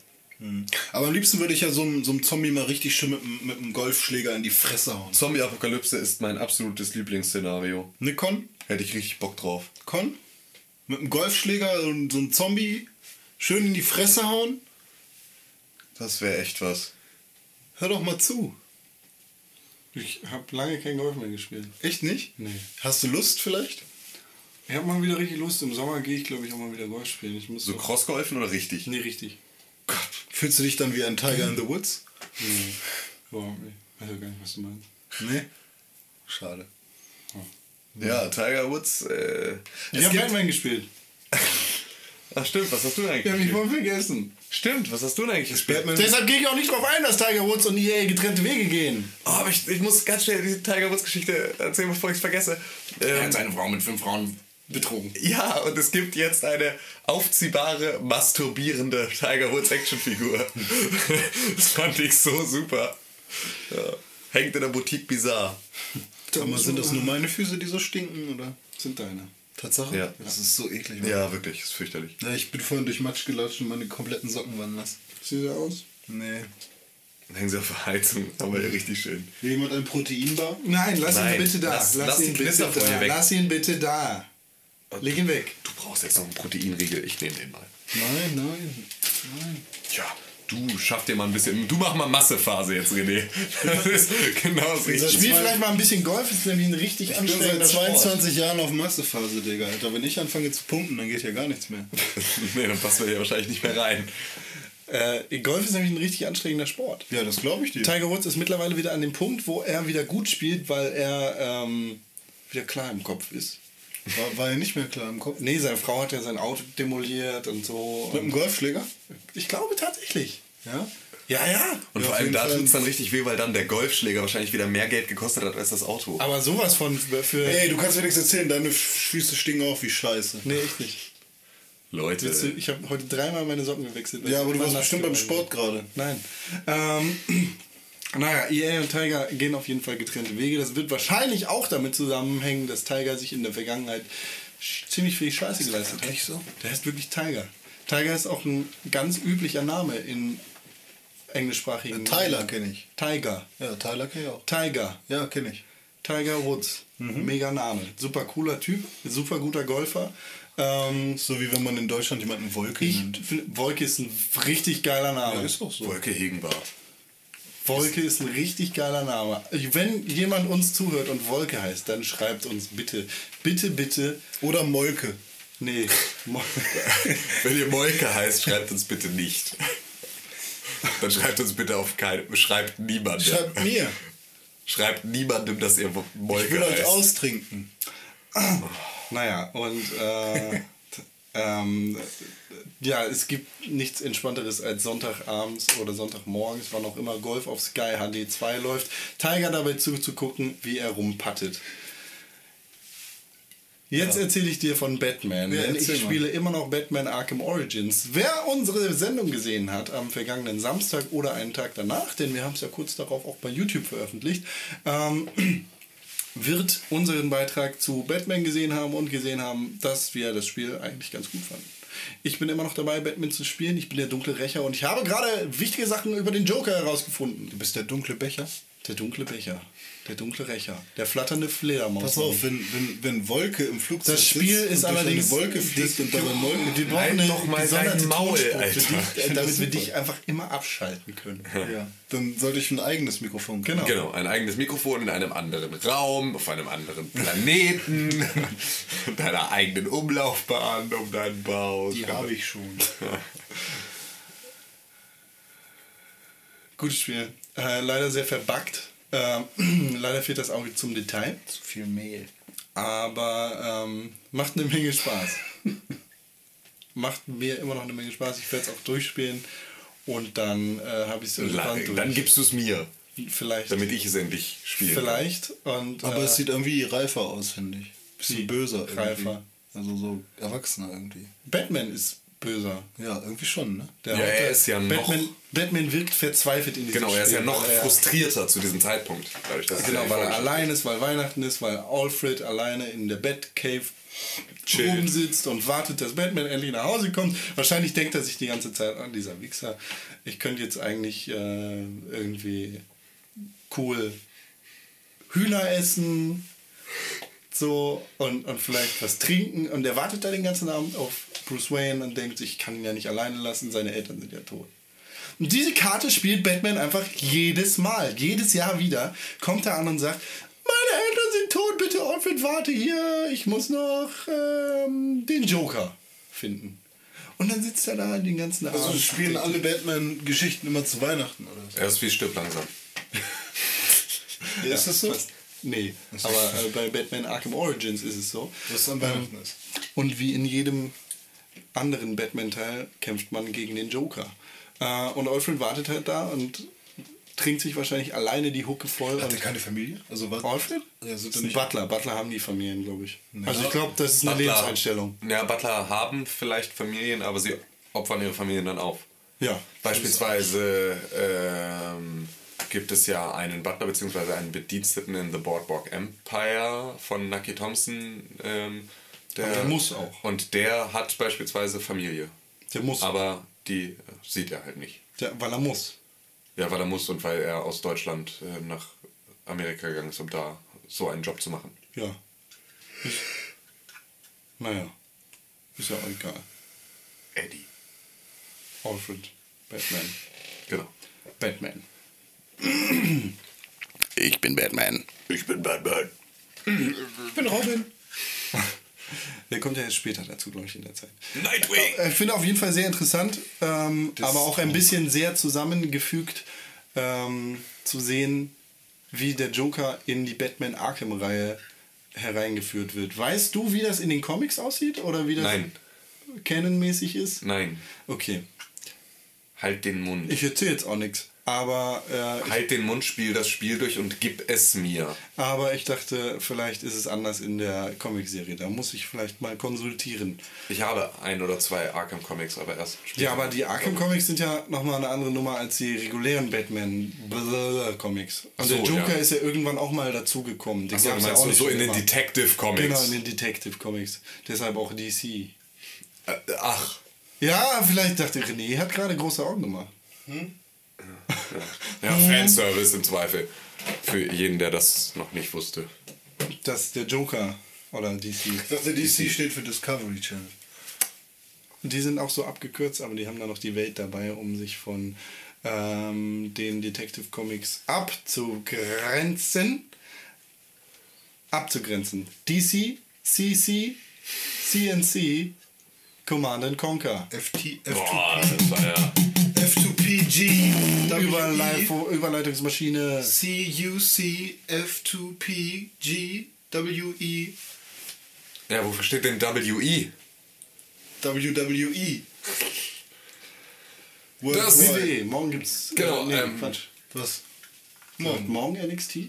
Aber am liebsten würde ich ja so einem, so einem Zombie mal richtig schön mit, einem- mit einem Golfschläger in die Fresse hauen. Zombie-Apokalypse ist mein absolutes Lieblingsszenario. Ne, Con? Hätte ich richtig Bock drauf. Con? Mit einem Golfschläger so, ein- Zombie schön in die Fresse hauen? Das wäre echt was. Hör doch mal zu. Ich habe lange kein Golf mehr gespielt. Echt nicht? Nee. Hast du Lust vielleicht? Ich habe mal wieder richtig Lust. Im Sommer gehe ich, glaube ich, auch mal wieder Golf spielen. Ich muss So Crossgolfen oder richtig? Nee, richtig. Gott. Fühlst du dich dann wie ein Tiger in the Woods? Nee. Überhaupt nicht. Weiß auch gar nicht, was du meinst. Nee. Schade. Ja, Tiger Woods. Äh, Ich habe Batman gespielt. Ach stimmt, was hast du denn eigentlich Ich habe mich voll vergessen. Stimmt, was hast du denn eigentlich gespielt? Batman. Deshalb gehe ich auch nicht drauf ein, dass Tiger Woods und EA getrennte Wege gehen. Oh, aber ich, ich muss ganz schnell die Tiger Woods Geschichte erzählen, bevor ich es vergesse. Er Ähm, hat seine Frau mit fünf Frauen betrogen. ja, und es gibt jetzt eine aufziehbare, masturbierende Tiger Woods Actionfigur. <laughs> das fand ich so super. Ja. Hängt in der Boutique Bizarre. Sag mal, sind das nur meine Füße, die so stinken, oder? Sind deine. Tatsache? Ja. Das ist so eklig. Mann. Ja, wirklich, ist fürchterlich. Ja, ich bin vorhin durch Matsch gelatscht und meine kompletten Socken waren nass. Sieht so aus? Nee. Dann hängen sie auf der Heizung, aber ja richtig schön. Will jemand ein Proteinbar? Nein, lass Nein, ihn bitte da. lass- lass ihn die bitte da. weg. Lass ihn bitte da. Leg ihn weg. Du brauchst jetzt noch einen Proteinriegel, ich nehme den mal. Nein, nein, nein. Ja, du schaff dir mal ein bisschen. Du mach mal Massephase jetzt, René. Das ist genau das Richtige. Spiel vielleicht mal ein bisschen Golf, ist nämlich ein richtig Ich bin seit anstrengender Sport. 22 Jahren auf Massephase, Digga. Alter, wenn ich anfange zu pumpen, dann geht ja gar nichts mehr. <laughs> nee, dann passen wir hier wahrscheinlich nicht mehr rein. Äh, Golf ist nämlich ein richtig anstrengender Sport. Ja, das glaube ich dir. Tiger Woods ist mittlerweile wieder an dem Punkt, wo er wieder gut spielt, weil er ähm, wieder klar im Kopf ist. War, war ja nicht mehr klar im Kopf. Nee, seine Frau hat ja sein Auto demoliert und so. Mit einem Golfschläger? Ich glaube tatsächlich. Ja. Ja, ja. Und Ja, vor allem da tut es dann richtig weh, weil dann der Golfschläger wahrscheinlich wieder mehr Geld gekostet hat als das Auto. Aber sowas von für. Ey, du kannst mir nichts erzählen, deine Füße stinken auch wie Scheiße. Nee, echt nicht. Leute. Du- Ich habe heute dreimal meine Socken gewechselt. Ja, aber du warst bestimmt beim Sport gerade. Nein. Ähm, naja, EA und Tiger gehen auf jeden Fall getrennte Wege. Das wird wahrscheinlich auch damit zusammenhängen, dass Tiger sich in der Vergangenheit ziemlich viel Scheiße geleistet hat. so? Der heißt wirklich Tiger. Tiger ist auch ein ganz üblicher Name in englischsprachigen. Tyler kenne ich. Tiger. Ja, Tyler kenne ich auch. Tiger. Ja, kenne ich. Tiger Woods. Mega Name. Super cooler Typ. Super guter Golfer. Ähm, So wie wenn man in Deutschland jemanden Wolke ich nennt. finde, Wolke ist ein richtig geiler Name. Ja, ist auch so. Wolke Hegenbart. Wolke ist ein richtig geiler Name. Wenn jemand uns zuhört und Wolke heißt, dann schreibt uns bitte, bitte, bitte. Oder Molke. Nee. <laughs> <laughs> Wenn ihr Molke heißt, schreibt uns bitte nicht. Dann schreibt uns bitte auf keinen. Schreibt niemandem. Schreibt mir. Schreibt niemandem, dass ihr Molke Ich will euch heißt. austrinken. <clears throat> naja, und äh, ähm, ja, es gibt nichts Entspannteres als Sonntagabends oder Sonntagmorgens, wann auch immer Golf auf Sky HD2 läuft, Tiger dabei zuzugucken, wie er rumpattet. Jetzt erzähle ich dir von Batman, Ja, denn ich mal. spiele immer noch Batman Arkham Origins. Wer unsere Sendung gesehen hat am vergangenen Samstag oder einen Tag danach, denn wir haben es ja kurz darauf auch bei YouTube veröffentlicht, ähm, <clears throat> wird unseren Beitrag zu Batman gesehen haben und gesehen haben, dass wir das Spiel eigentlich ganz gut fanden. Ich bin immer noch dabei, Batman zu spielen. Ich bin der dunkle Rächer und ich habe gerade wichtige Sachen über den Joker herausgefunden. Du bist der dunkle Becher. Der dunkle Becher, der dunkle Rächer, der flatternde Fledermaus. Pass auf, wenn, wenn, wenn Wolke im Flugzeug Das Spiel sitzt ist und durch allerdings. eine Wolke fliegt und dabei Molke. Die brauchen Halt eine doch mal dein Maul, Alter. dich, Ich äh, damit wir <laughs> dich einfach immer abschalten können. Ja, dann sollte ich ein eigenes Mikrofon Genau. Genau, ein eigenes Mikrofon in einem anderen Raum, auf einem anderen Planeten, <laughs> deiner eigenen Umlaufbahn um deinen Bauch. Die habe ich schon. <laughs> Gutes Spiel. Äh, leider sehr verbuggt. Ähm, <clears throat> leider fehlt das Auge zum Detail. Zu viel Mehl. Aber ähm, macht eine Menge Spaß. <laughs> macht mir immer noch eine Menge Spaß. Ich werde es auch durchspielen. Und dann äh, habe ich es irgendwann durch. Dann gibst du es mir, vielleicht. damit ich es endlich spiele. vielleicht. Und, Aber äh, es sieht irgendwie reifer aus, finde ich. Bisschen Wie? böser. Irgendwie. Reifer. Also so erwachsener irgendwie. Batman ist böser. Ja, irgendwie schon, ne? Der Ja, er ist ja noch- Batman, Batman wirkt verzweifelt in diesem Genau, er ist ja Spiel, noch weil er- frustrierter zu diesem Zeitpunkt. Dadurch, dass Genau, er weil er allein ist, weil Weihnachten ist, weil Alfred alleine in der Batcave rumsitzt und wartet, dass Batman endlich nach Hause kommt. Wahrscheinlich denkt er sich die ganze Zeit an, dieser Wichser, ich könnte jetzt eigentlich äh, irgendwie cool Hühner essen so und, und vielleicht was trinken und er wartet da den ganzen Abend auf Bruce Wayne und denkt sich, ich kann ihn ja nicht alleine lassen, seine Eltern sind ja tot. Und diese Karte spielt Batman einfach jedes Mal, jedes Jahr wieder. Kommt er an und sagt, meine Eltern sind tot, bitte Alfred, warte hier, ich muss noch ähm, den Joker finden. Und dann sitzt er da den ganzen Abend. Also spielen alle Batman-Geschichten immer zu Weihnachten, oder? was? Er ist wie stirb langsam. ist das so? fast. Nee, aber äh, bei Batman Arkham Origins ist es so. Was an Weihnachten ist. Und wie in jedem anderen Batman-Teil kämpft man gegen den Joker. Äh, und Alfred wartet halt da und trinkt sich wahrscheinlich alleine die Hucke voll. Hat er keine Familie? Also was? Alfred? Ja, sind das ist Butler. Butler haben die Familien, glaube ich. Also ich glaube, das ist eine Lebenseinstellung. Ja, Butler haben vielleicht Familien, aber sie opfern ihre Familien dann auf. Ja. Beispielsweise ähm, gibt es ja einen Butler bzw. einen Bediensteten in The Boardwalk Empire von Nucky Thompson. Ähm, der, der muss auch. Und der hat beispielsweise Familie. Der muss. Aber die sieht er halt nicht. Der, weil er muss. Ja, weil er muss und weil er aus Deutschland äh, nach Amerika gegangen ist, um da so einen Job zu machen. Ja. Ist, naja. Ist ja auch egal. Eddie. Alfred. Batman. Genau. Batman. Ich bin Batman. Ich bin Batman. Ich bin Robin. <laughs> Der kommt ja jetzt später dazu, glaube ich, in der Zeit. Nightwing! Äh, Ich finde auf jeden Fall sehr interessant, ähm, aber auch ein bisschen sehr zusammengefügt ähm, zu sehen, wie der Joker in die Batman Arkham-Reihe hereingeführt wird. Weißt du, wie das in den Comics aussieht oder wie das Nein. canonmäßig ist? Nein. Okay, Halt den Mund. ich erzähle jetzt auch nichts, aber, äh, halt den Mund, spiel das Spiel durch und gib es mir. aber ich dachte, vielleicht ist es anders in der Comicserie. Da muss ich vielleicht mal konsultieren. Ich habe ein oder zwei Arkham Comics, aber erst später. Ja, aber die Arkham Comics sind ja nochmal eine andere Nummer als die regulären Batman Comics. Und so, der Joker ja. ist ja irgendwann auch mal dazugekommen. Den du gab's ja auch nicht so in den immer. Detective Comics. Genau, in den Detective Comics. Deshalb auch DC. Äh, ach. Ja, vielleicht dachte René, hat gerade große Augen gemacht. Ja, Fanservice im Zweifel. Für jeden, der das noch nicht wusste. Dass der Joker oder DC. Ich dachte, DC steht für Discovery Channel. Die sind auch so abgekürzt, aber die haben da noch die Welt dabei, um sich von ähm, den Detective Comics abzugrenzen. Abzugrenzen. DC, CC, CNC, Command and Conquer. FT, Boah, F2P, das war ja. F2PG, Überlei WE, Überleitungsmaschine. CUC, F2P, G, WE, Ja, wofür steht denn WE? WWE. Das- Worldwide. WWE. Morgen gibt's. Genau, Äh, nee, ähm, Quatsch. Was? Morgen. Morgen NXT?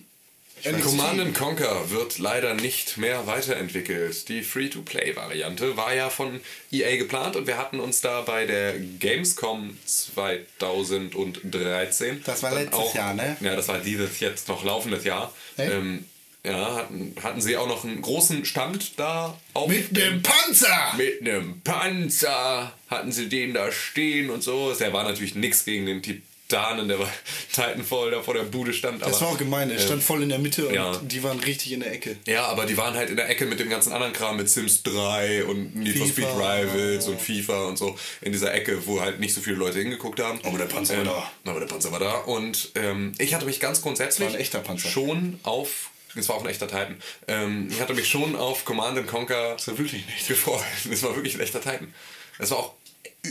Command and Conquer wird leider nicht mehr weiterentwickelt. Die Free-to-Play-Variante war ja von EA geplant und wir hatten uns da bei der Gamescom 2013. Das war letztes Jahr, ne? Ja, das war dieses jetzt noch laufendes Jahr. Ähm, ja, hatten, hatten sie auch noch einen großen Stand da auf Mit dem Panzer! mit einem Panzer hatten sie den da stehen und so. Der war natürlich nichts gegen den Titanen, der war Titanfall da vor der Bude stand. Das war auch gemein. Er stand voll in der Mitte und ja. die waren richtig in der Ecke. Ja, aber die waren halt in der Ecke mit dem ganzen anderen Kram, mit Sims 3 und Need for Speed FIFA. Rivals und FIFA und so. In dieser Ecke, wo halt nicht so viele Leute hingeguckt haben. Aber der Panzer war da. Aber der Panzer war da. Und ähm, ich hatte mich ganz grundsätzlich schon auf. Es war auch ein echter Titan. Ähm, ich hatte mich schon auf Command and Conquer Das war wirklich nicht. gefreut. <laughs> Es war wirklich ein echter Titan. Es war auch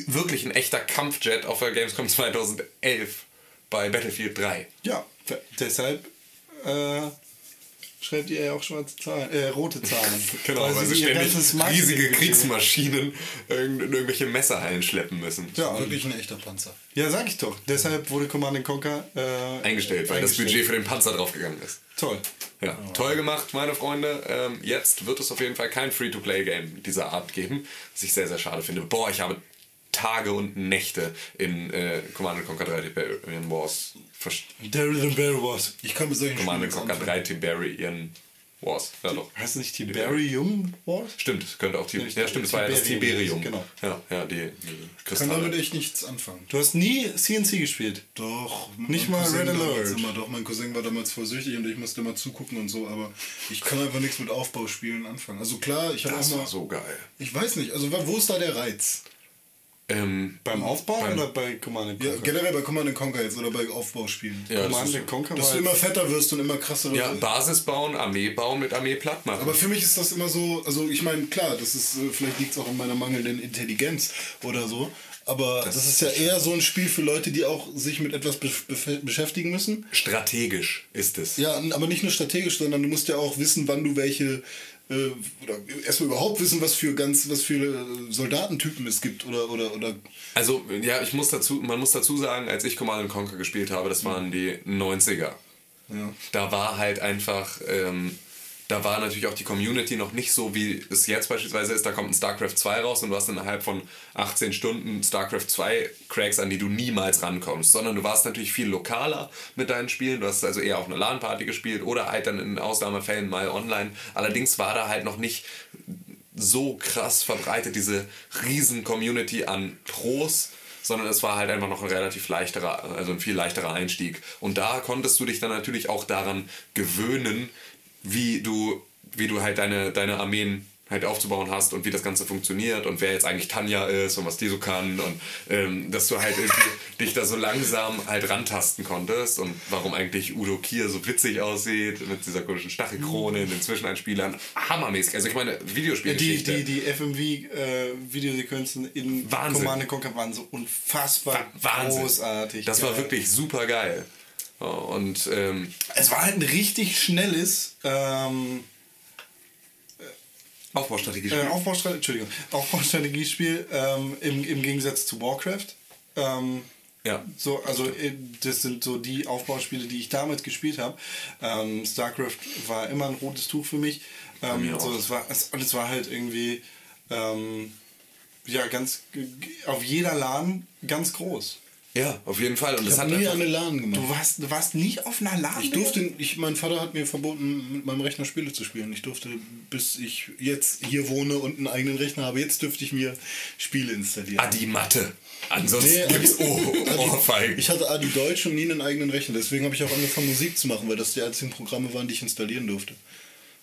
wirklich ein echter Kampfjet auf der Gamescom 2011 bei Battlefield 3. Ja, deshalb äh, schreibt ihr ja auch schwarze Zahlen, äh, rote Zahlen. <laughs> Genau, weil, sie sie ständig riesige Kriegsmaschinen in, irgendwelche Messerhallen schleppen müssen. Ja, Wirklich ein echter Panzer. ja, sag ich doch. Deshalb wurde Command Conquer äh, Eingestellt, weil das eingestellt. Budget für den Panzer draufgegangen ist. Toll. Ja, toll gemacht, meine Freunde. Ähm, jetzt wird es auf jeden Fall kein Free-to-Play-Game dieser Art geben, was ich sehr, sehr schade finde. Boah, ich habe Tage und Nächte in äh, Command Conquer 3 Tiberian Wars Bear Wars. Ich kann mit solchen Command Conquer anfangen. 3 Tiberian Wars. Ja, doch. Heißt es nicht Tiberium Wars? Stimmt, es könnte auch Tiberium. Ja, Ja, stimmt, es war ja das Tiberium, genau. Ja, ja, die, die Ich kann damit echt nichts anfangen. Du hast nie CNC gespielt. Doch. Nicht mal Cousin Red Alert. Immer, doch, mein Cousin war damals vorsüchtig und ich musste immer zugucken und so, aber ich kann einfach nichts mit Aufbauspielen anfangen. Also klar, ich habe auch Das mal. war so geil. Ich weiß nicht, also wo ist da der Reiz? Ähm, Beim Aufbau Beim- oder bei Command Ja, Conquer? generell bei Command Conquer jetzt oder bei Aufbauspielen. ja, das Command ist, Conquer Dass du immer fetter wirst und immer krasser ja, wirst. Basis bauen, Armee bauen, mit Armee platt machen. Aber für mich ist das immer so, also ich meine, klar, das ist, äh, vielleicht liegt es auch an meiner mangelnden Intelligenz oder so, aber das, ist ja eher so ein Spiel für Leute, die auch sich mit etwas be be beschäftigen müssen. Strategisch ist es. Ja, aber nicht nur strategisch, sondern du musst ja auch wissen, wann du welche, äh, oder erstmal überhaupt wissen, was für ganz, was für äh, Soldatentypen es gibt oder, oder, oder Also, ja, ich muss dazu, man muss dazu sagen, als ich Command Conquer gespielt habe, das waren die 90er. ja. Da war halt einfach, ähm, da war natürlich auch die Community noch nicht so, wie es jetzt beispielsweise ist. Da kommt ein StarCraft 2 raus und du hast innerhalb von 18 Stunden StarCraft 2 Cracks, an die du niemals rankommst. Sondern du warst natürlich viel lokaler mit deinen Spielen. Du hast also eher auf einer LAN-Party gespielt oder halt dann in Ausnahmefällen mal online. Allerdings war da halt noch nicht so krass verbreitet, diese riesen Community an Pros, sondern es war halt einfach noch ein relativ leichterer, also ein viel leichterer Einstieg. Und da konntest du dich dann natürlich auch daran gewöhnen, wie du, wie du halt deine, deine Armeen halt aufzubauen hast und wie das Ganze funktioniert und wer jetzt eigentlich Tanja ist und was die so kann und ähm, dass du halt irgendwie <laughs> dich da so langsam halt rantasten konntest und warum eigentlich Udo Kier so witzig aussieht mit dieser komischen Stachelkrone in den Zwischeneinspielern. Hammermäßig. Also ich meine, die, Videospielgeschichte. die, die FMV-Videosequenzen in Wahnsinn. Command Conquer waren so unfassbar Wahnsinn. großartig. Das war geil. wirklich super geil. Und ähm, Es war halt ein richtig schnelles ähm, Aufbaustrategie. äh, Aufbaustrategie, Entschuldigung, Aufbaustrategiespiel ähm, im, im Gegensatz zu Warcraft. Ähm, ja. So, also äh, das sind so die Aufbauspiele, die ich damit gespielt habe. Ähm, StarCraft war immer ein rotes Tuch für mich. Ähm, mir so, auch. es war, es, und es war halt irgendwie ähm, ja ganz auf jeder LAN ganz groß. Ja, auf jeden Fall. Und Ich habe nie eine LAN gemacht. Du warst, du warst nie auf einer LAN. Ich durfte, ich, mein Vater hat mir verboten, mit meinem Rechner Spiele zu spielen. Ich durfte, bis ich jetzt hier wohne und einen eigenen Rechner habe, jetzt dürfte ich mir Spiele installieren. Adi Matte. Ansonsten Nee, gibt's Ohrfeigen. Ich hatte Adi Deutsch und nie einen eigenen Rechner. Deswegen habe ich auch angefangen, Musik zu machen, weil das die einzigen Programme waren, die ich installieren durfte.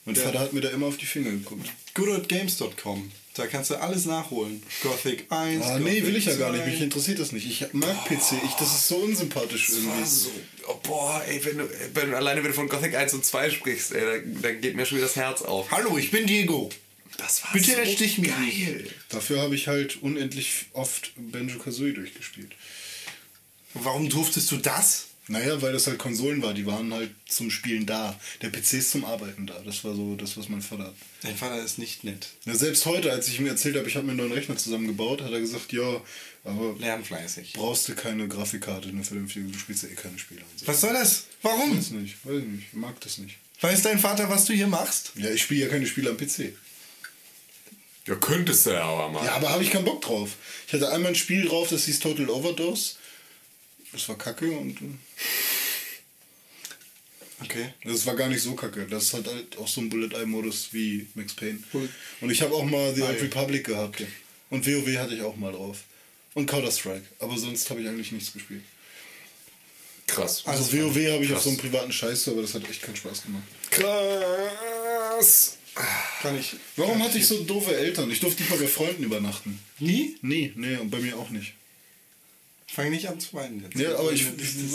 Mein Vater hat mir da immer auf die Finger geguckt. Goodoldgames.com. Da kannst du alles nachholen. Gothic 1. Ah, nee, Gothic will ich ja gar nicht. 2. Mich interessiert das nicht. Ich mag PC. Ich, das ist so unsympathisch irgendwie. So, oh, boah, ey, wenn du, wenn alleine wenn du von Gothic 1 und 2 sprichst, ey, dann, dann geht mir schon wieder das Herz auf. Hallo, ich bin Diego. Das war Bitte so erstich mich geil. Dafür habe ich halt unendlich oft Banjo Kazooie durchgespielt. Warum durftest du das? Naja, weil das halt Konsolen war, die waren halt zum Spielen da. Der PC ist zum Arbeiten da. Das war so das, was mein Vater hat. Dein Vater ist nicht nett. Ja, selbst heute, als ich ihm erzählt habe, ich habe mir einen neuen Rechner zusammengebaut, hat er gesagt, ja, aber Lernfleißig. brauchst du keine Grafikkarte, eine vernünftige, du spielst ja eh keine Spiele. Und so. Was soll das? Warum? Weiß nicht, weiß ich nicht, ich mag das nicht. Weiß dein Vater, was du hier machst? Ja, ich spiele ja keine Spiele am PC. Ja, könntest du ja aber mal. Ja, aber habe ich keinen Bock drauf. Ich hatte einmal ein Spiel drauf, das hieß Total Overdose. Das war kacke und äh, Okay. das war gar nicht so kacke. Das hat halt auch so einen Bullet-Eye-Modus wie Max Payne. Bullet- Und ich habe auch mal The Old Eye. Republic gehabt. Und WoW hatte ich auch mal drauf. Und Counter-Strike. Aber sonst habe ich eigentlich nichts gespielt. Krass. Also WoW habe ich auf so einem privaten Scheiß, aber das hat echt keinen Spaß gemacht. Krass. Kann ich. Warum hatte ich so doofe Eltern? Ich durfte nicht mal bei Freunden übernachten. Nie? Nee, nee, und bei mir auch nicht. Fang nicht an zu weinen jetzt. Ja, aber ich.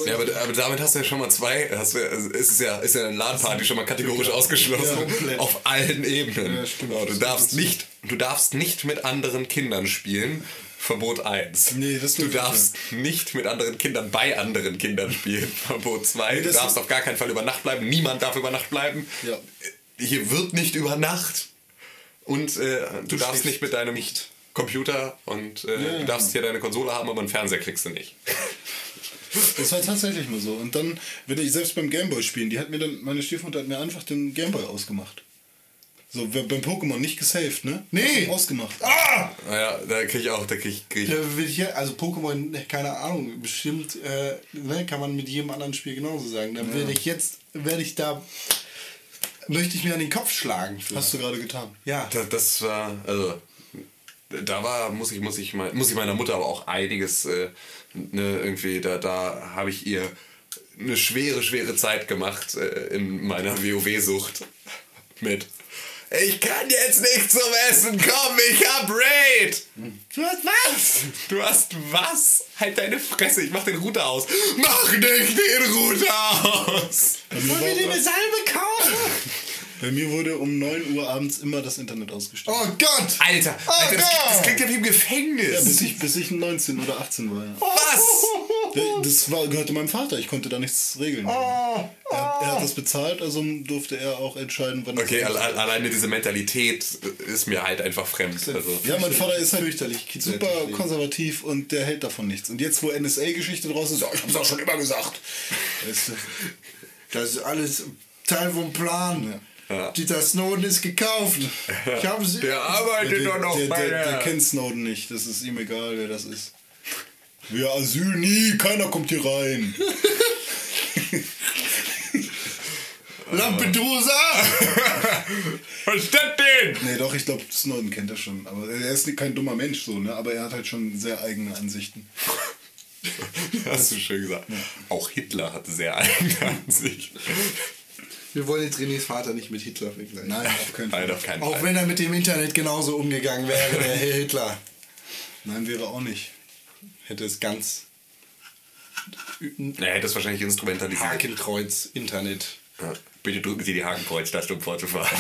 Ja, aber, aber damit hast du ja schon mal zwei, hast du, also ist es ja, ist ja eine LAN-Party schon mal kategorisch ausgeschlossen. komplett. auf allen Ebenen. Ja, stimmt. Ja, du, darfst nicht, du darfst nicht mit anderen Kindern spielen. Verbot 1. Nee, das du darfst nicht mit anderen Kindern bei anderen Kindern spielen. <laughs> Verbot 2. Nee, du darfst auf gar keinen Fall über Nacht bleiben. Niemand darf über Nacht bleiben. Ja. Hier wird nicht über Nacht. Und äh, du, darfst schläfst nicht mit deinem Computer und äh, Ja, du ja. darfst hier deine Konsole haben, aber einen Fernseher kriegst du nicht. Das war tatsächlich mal so. Und dann, wenn ich selbst beim Gameboy spielen, die hat mir dann, meine Stiefmutter hat mir einfach den Gameboy ausgemacht. So, beim Pokémon nicht gesaved, ne? Nee. Ausgemacht. Ah! Naja, da krieg ich auch, da krieg ich, krieg ich Da will ich ja, also Pokémon, keine Ahnung, bestimmt, äh, ne, kann man mit jedem anderen Spiel genauso sagen. Da werde ich jetzt, werde ich da, möchte ich mir an den Kopf schlagen. Hast du gerade getan. ja. Da, das war, also, da war, muss ich, muss ich, muss ich meiner Mutter aber auch einiges, äh, ne, irgendwie, da, da habe ich ihr eine schwere, schwere Zeit gemacht äh, in meiner WoW-Sucht <laughs> mit. Ich kann jetzt nicht zum Essen kommen, ich hab Raid! Du hast was? Du hast was? Halt deine Fresse, ich mach den Router aus. Mach nicht den Router aus! Wollen wir dir eine Salbe kaufen? Bei mir wurde um 9 Uhr abends immer das Internet ausgestellt. Oh Gott! Alter, Oh Alter das, Gott. das klingt ja wie im Ja, Gefängnis. bis ich, bis ich 19 oder 18 war. Ja. Was? Das war, gehörte meinem Vater, ich konnte da nichts regeln. Oh, Er, er hat das bezahlt, also durfte er auch entscheiden, wann Okay, das al al alleine diese Mentalität ist mir halt einfach fremd. Also. Ja, mein Vater ist halt Fürchterlich super konservativ und der hält davon nichts. Und jetzt, wo NSA-Geschichte draußen ist, ja, ich hab's auch schon immer gesagt. Weißt du, Das ist alles Teil vom Plan. Ja. Dieter Snowden ist gekauft. Ich habe sie. Der arbeitet doch noch der, bei der, der der... kennt Snowden nicht, das ist ihm egal, wer das ist. Wir Asyl nie, keiner kommt hier rein. <laughs> Lampedusa! <laughs> Was ist das denn? Nee, doch, ich glaube, Snowden kennt er schon. Aber er ist kein dummer Mensch so, ne? Aber er hat halt schon sehr eigene Ansichten. <laughs> Hast du schön gesagt. Auch Hitler hatte sehr eigene Ansicht. Wir wollen jetzt Renés Vater nicht mit Hitler vergleichen. Nein, auf keinen Fall. Nein, auf keinen Auch Fall. wenn er mit dem Internet genauso umgegangen wäre, der Herr Hitler. Nein, wäre auch nicht. Hätte es ganz Er hätte es wahrscheinlich instrumentalisiert. Hakenkreuz Internet. Ja. Bitte drücken Sie die Hakenkreuz-Taste, um fortzufahren.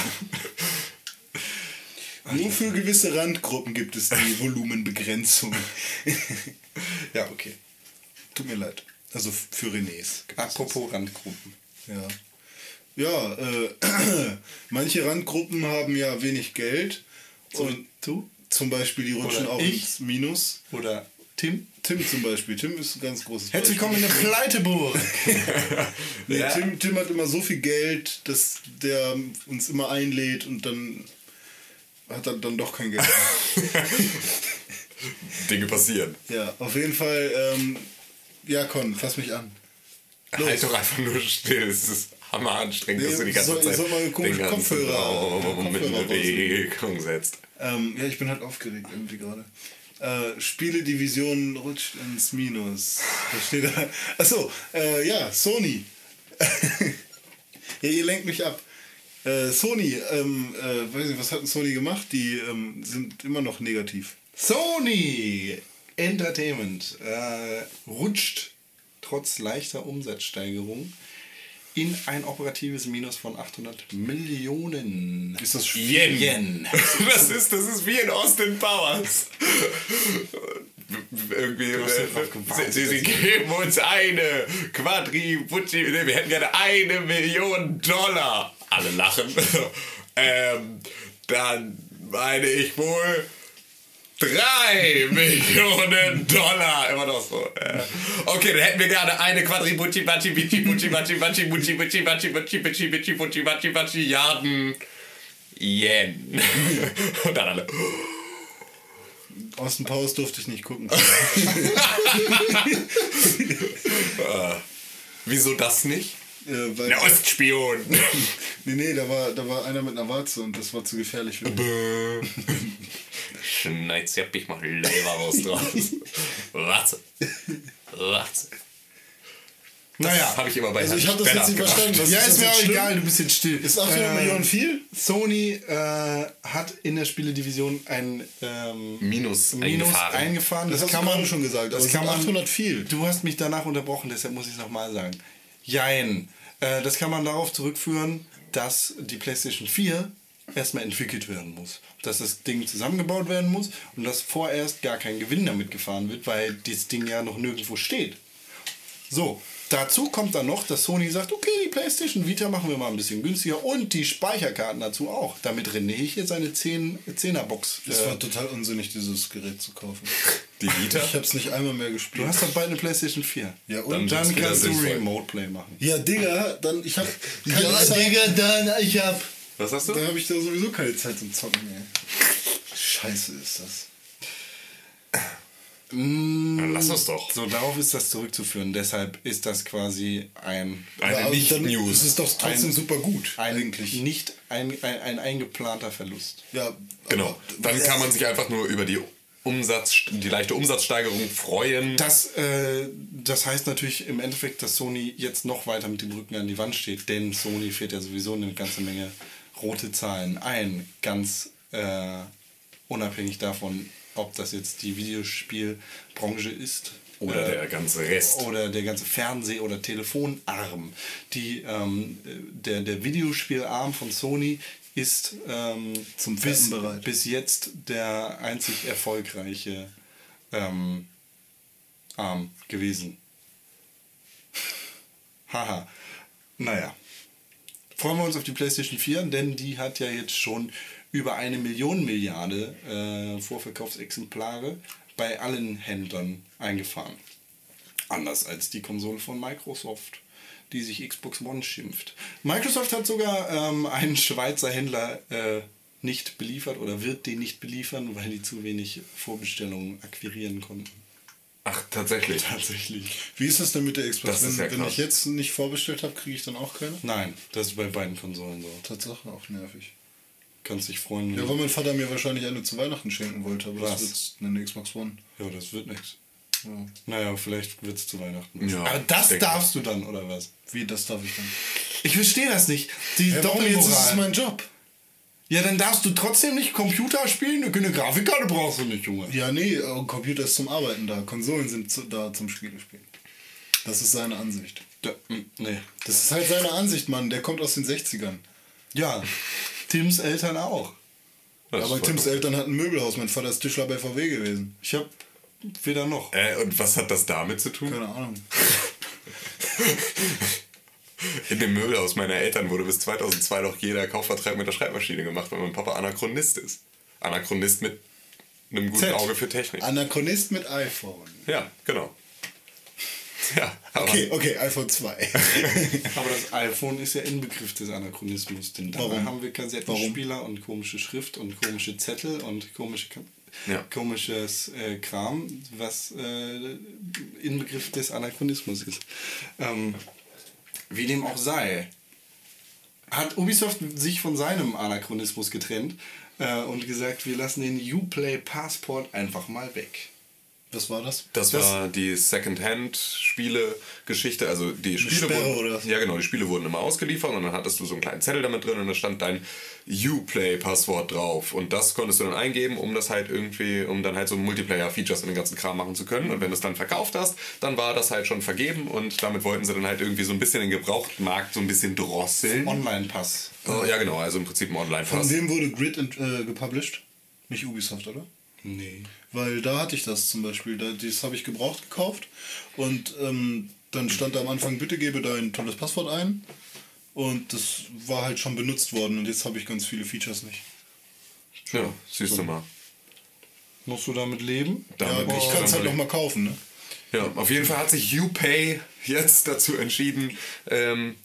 <laughs> Nur für gewisse Randgruppen gibt es die Volumenbegrenzung. <laughs> Ja, okay. Tut mir leid. Also für Renés. Apropos Randgruppen. Ja. Ja, äh, <clears throat> manche Randgruppen haben ja wenig Geld. Und du? zum Beispiel, die rutschen Oder auch ich? ins Minus. Oder Tim? Tim zum Beispiel. Tim ist ein ganz großes Herzlich willkommen in der Pleiteburg. <laughs> <laughs> Nee, Ja. Tim, Tim hat immer so viel Geld, dass der uns immer einlädt und dann hat er dann doch kein Geld. <laughs> Dinge passieren. ja, auf jeden Fall, ähm, ja, Con, fass mich an. Halt doch einfach nur still. Es ist hammer anstrengend, Nee, dass du die ganze soll- Zeit soll mal den ganzen Kopfhörer- Raum Kopfhörer Bewegung setzt. Ähm, ja, ich bin halt aufgeregt irgendwie gerade. Äh, Spieledivision rutscht ins Minus. Da steht da. Achso, äh, ja, Sony. <laughs> ja, ihr lenkt mich ab. Äh, Sony, ähm, äh, weiß nicht, was hat denn Sony gemacht? Die ähm, sind immer noch negativ. Sony Entertainment äh, rutscht trotz leichter Umsatzsteigerung in ein operatives Minus von 800 Millionen Ist das Yen. <laughs> Yen. Das ist, das ist wie in Austin Powers. Irgendwie, äh, sie, sie geben uns eine Quadribucci, nee, wir hätten gerne eine Million Dollar. Alle lachen. <laughs> ähm, dann meine ich wohl drei Millionen Dollar. Immer noch so. Äh, okay, dann hätten wir gerne eine Quadribucci, Baci, Bici, Bucci, Baci, Baci, Bucci, Bucci, Baci, Baci, Bici, Bici, Bucci, Baci, Baci, Milliarden Yen. <laughs> Und dann alle. Austin Powers durfte ich nicht gucken. <laughs> Wieso das nicht? Äh, weil, Der Ostspion. <laughs> nee, nee, da war, da war einer mit einer Warze und das war zu gefährlich für mich. Schneidsepp, ich mach Leberwurst draus. Warte. Warte. Naja, Habe ich immer bei Also Herrn ich habe das jetzt nicht verstanden. Ja, ist das mir auch schlimm? egal, du bist jetzt still. Ist 800 Äh, Millionen viel? Sony äh, hat in der Spieledivision ein ähm, Minus, Minus eingefahren. eingefahren. Das hast kann man schon gesagt, Das es kann sind man 800 viel. Du hast mich danach unterbrochen, deshalb muss ich es nochmal sagen. Jein. Äh, das kann man darauf zurückführen, dass die PlayStation 4 erstmal entwickelt werden muss. Dass das Ding zusammengebaut werden muss und dass vorerst gar kein Gewinn damit gefahren wird, weil dieses Ding ja noch nirgendwo steht. So, dazu kommt dann noch, dass Sony sagt, okay, die PlayStation Vita machen wir mal ein bisschen günstiger und die Speicherkarten dazu auch. Damit René hier seine 10, 10er Box. Es Äh, war total unsinnig, dieses Gerät zu kaufen. Die Vita? Ich habe es nicht einmal mehr gespielt. du hast doch bald eine PlayStation 4. Ja, und? Und Dann dann kannst du. Remote Play machen. ja, Digga, dann ich habe keine Ja, Zeit. Digga, dann, ich hab. Was hast du? Da habe ich da sowieso keine Zeit zum Zocken, ey. Scheiße ist das. Dann lass uns doch. So, darauf ist das zurückzuführen. Deshalb ist das quasi ein, Eine aber dann Nicht-News. ist es doch trotzdem Ein- super gut, ein eigentlich. nicht ein, ein, ein eingeplanter Verlust. Ja, Genau. Dann kann man sich einfach nur über die Umsatz, die leichte Umsatzsteigerung freuen. Das, äh, das heißt natürlich im Endeffekt, dass Sony jetzt noch weiter mit dem Rücken an die Wand steht, denn Sony fährt ja sowieso eine ganze Menge rote Zahlen ein, ganz äh, unabhängig davon, ob das jetzt die Videospielbranche ist. Oder äh, der ganze Rest. oder der ganze Fernseh- oder Telefonarm. Die, ähm, der, der Videospielarm von Sony ist ähm, Zum bis, bereit. bis jetzt der einzig erfolgreiche ähm, Arm gewesen. <laughs> Haha. Naja. Freuen wir uns auf die PlayStation 4, denn die hat ja jetzt schon über eine Million Milliarde äh, Vorverkaufsexemplare bei allen Händlern eingefahren. Anders als die Konsole von Microsoft, die sich Xbox One schimpft. Microsoft hat sogar ähm, einen Schweizer Händler äh, nicht beliefert oder wird den nicht beliefern, weil die zu wenig Vorbestellungen akquirieren konnten. Ach, tatsächlich. Tatsächlich. Wie ist das denn mit der Xbox? Das ist wenn ja wenn krass. ich jetzt nicht vorbestellt habe, kriege ich dann auch keine? Nein, das ist bei beiden Konsolen so. Tatsache auch nervig. Kannst dich freuen. Ja, weil mein Vater mir wahrscheinlich eine zu Weihnachten schenken wollte, aber Was? das wird eine Xbox One. ja das wird nichts. Ja. Naja, vielleicht wird es zu Weihnachten. Ja, Aber das darfst du dann, oder was? Wie, das darf ich dann? Ich verstehe das nicht. Die Ja, warum jetzt ist es mein Job? Ja, dann darfst du trotzdem nicht Computer spielen. Eine Grafikkarte brauchst du nicht, Junge. Ja, nee, äh, Computer ist zum Arbeiten da. Konsolen sind zu, da zum Spiele spielen. Das ist seine Ansicht. Da, mm, nee. Das ist halt seine Ansicht, Mann. Der kommt aus den 60ern. Ja, Tims Eltern auch. Das Aber Tims cool. Eltern hatten ein Möbelhaus. Mein Vater ist Tischler bei VW gewesen. Ich hab weder noch. Äh, und was hat das damit zu tun? Keine Ahnung. <laughs> In dem Möbelhaus meiner Eltern wurde bis 2002 noch jeder Kaufvertrag mit der Schreibmaschine gemacht, weil mein Papa Anachronist ist. Anachronist mit einem guten Z. Auge für Technik. Anachronist mit iPhone. Ja, genau. Ja, aber Okay, okay, iPhone 2. <laughs> Aber das iPhone ist ja Inbegriff des Anachronismus. Denn dabei Warum? haben wir Kassettenspieler und komische Schrift und komische Zettel und komische, Ka- Ja. komisches äh, Kram, was äh, Inbegriff des Anachronismus ist. Ähm, wie dem auch sei, hat Ubisoft sich von seinem Anachronismus getrennt äh, und gesagt, wir lassen den Uplay Passport einfach mal weg. Was war das? Das, Das- war die Second-Hand-Spiele-Geschichte. Also die Spiele Sperre wurden, oder? Ja, genau, die Spiele wurden immer ausgeliefert und dann hattest du so einen kleinen Zettel damit drin und da stand dein Uplay-Passwort drauf. Und das konntest du dann eingeben, um das halt irgendwie, um dann halt so Multiplayer-Features und den ganzen Kram machen zu können. Und wenn du es dann verkauft hast, dann war das halt schon vergeben und damit wollten sie dann halt irgendwie so ein bisschen den Gebrauchtmarkt so ein bisschen drosseln. Online-Pass. Oh, ja, genau, also im Prinzip ein Von Online-Pass. wem wurde Grid äh, gepublished? Nicht Ubisoft, oder? Nee. Weil da hatte ich das zum Beispiel. Da, das habe ich gebraucht gekauft. Und ähm, dann stand da am Anfang, bitte gebe dein tolles Passwort ein. Und das war halt schon benutzt worden. Und jetzt habe ich ganz viele Features nicht. Ja, siehst du mal. Musst du damit leben? Damit ja, ich kann es halt noch mal kaufen, ne? Ja, auf jeden Fall hat sich UPay jetzt dazu entschieden, ähm,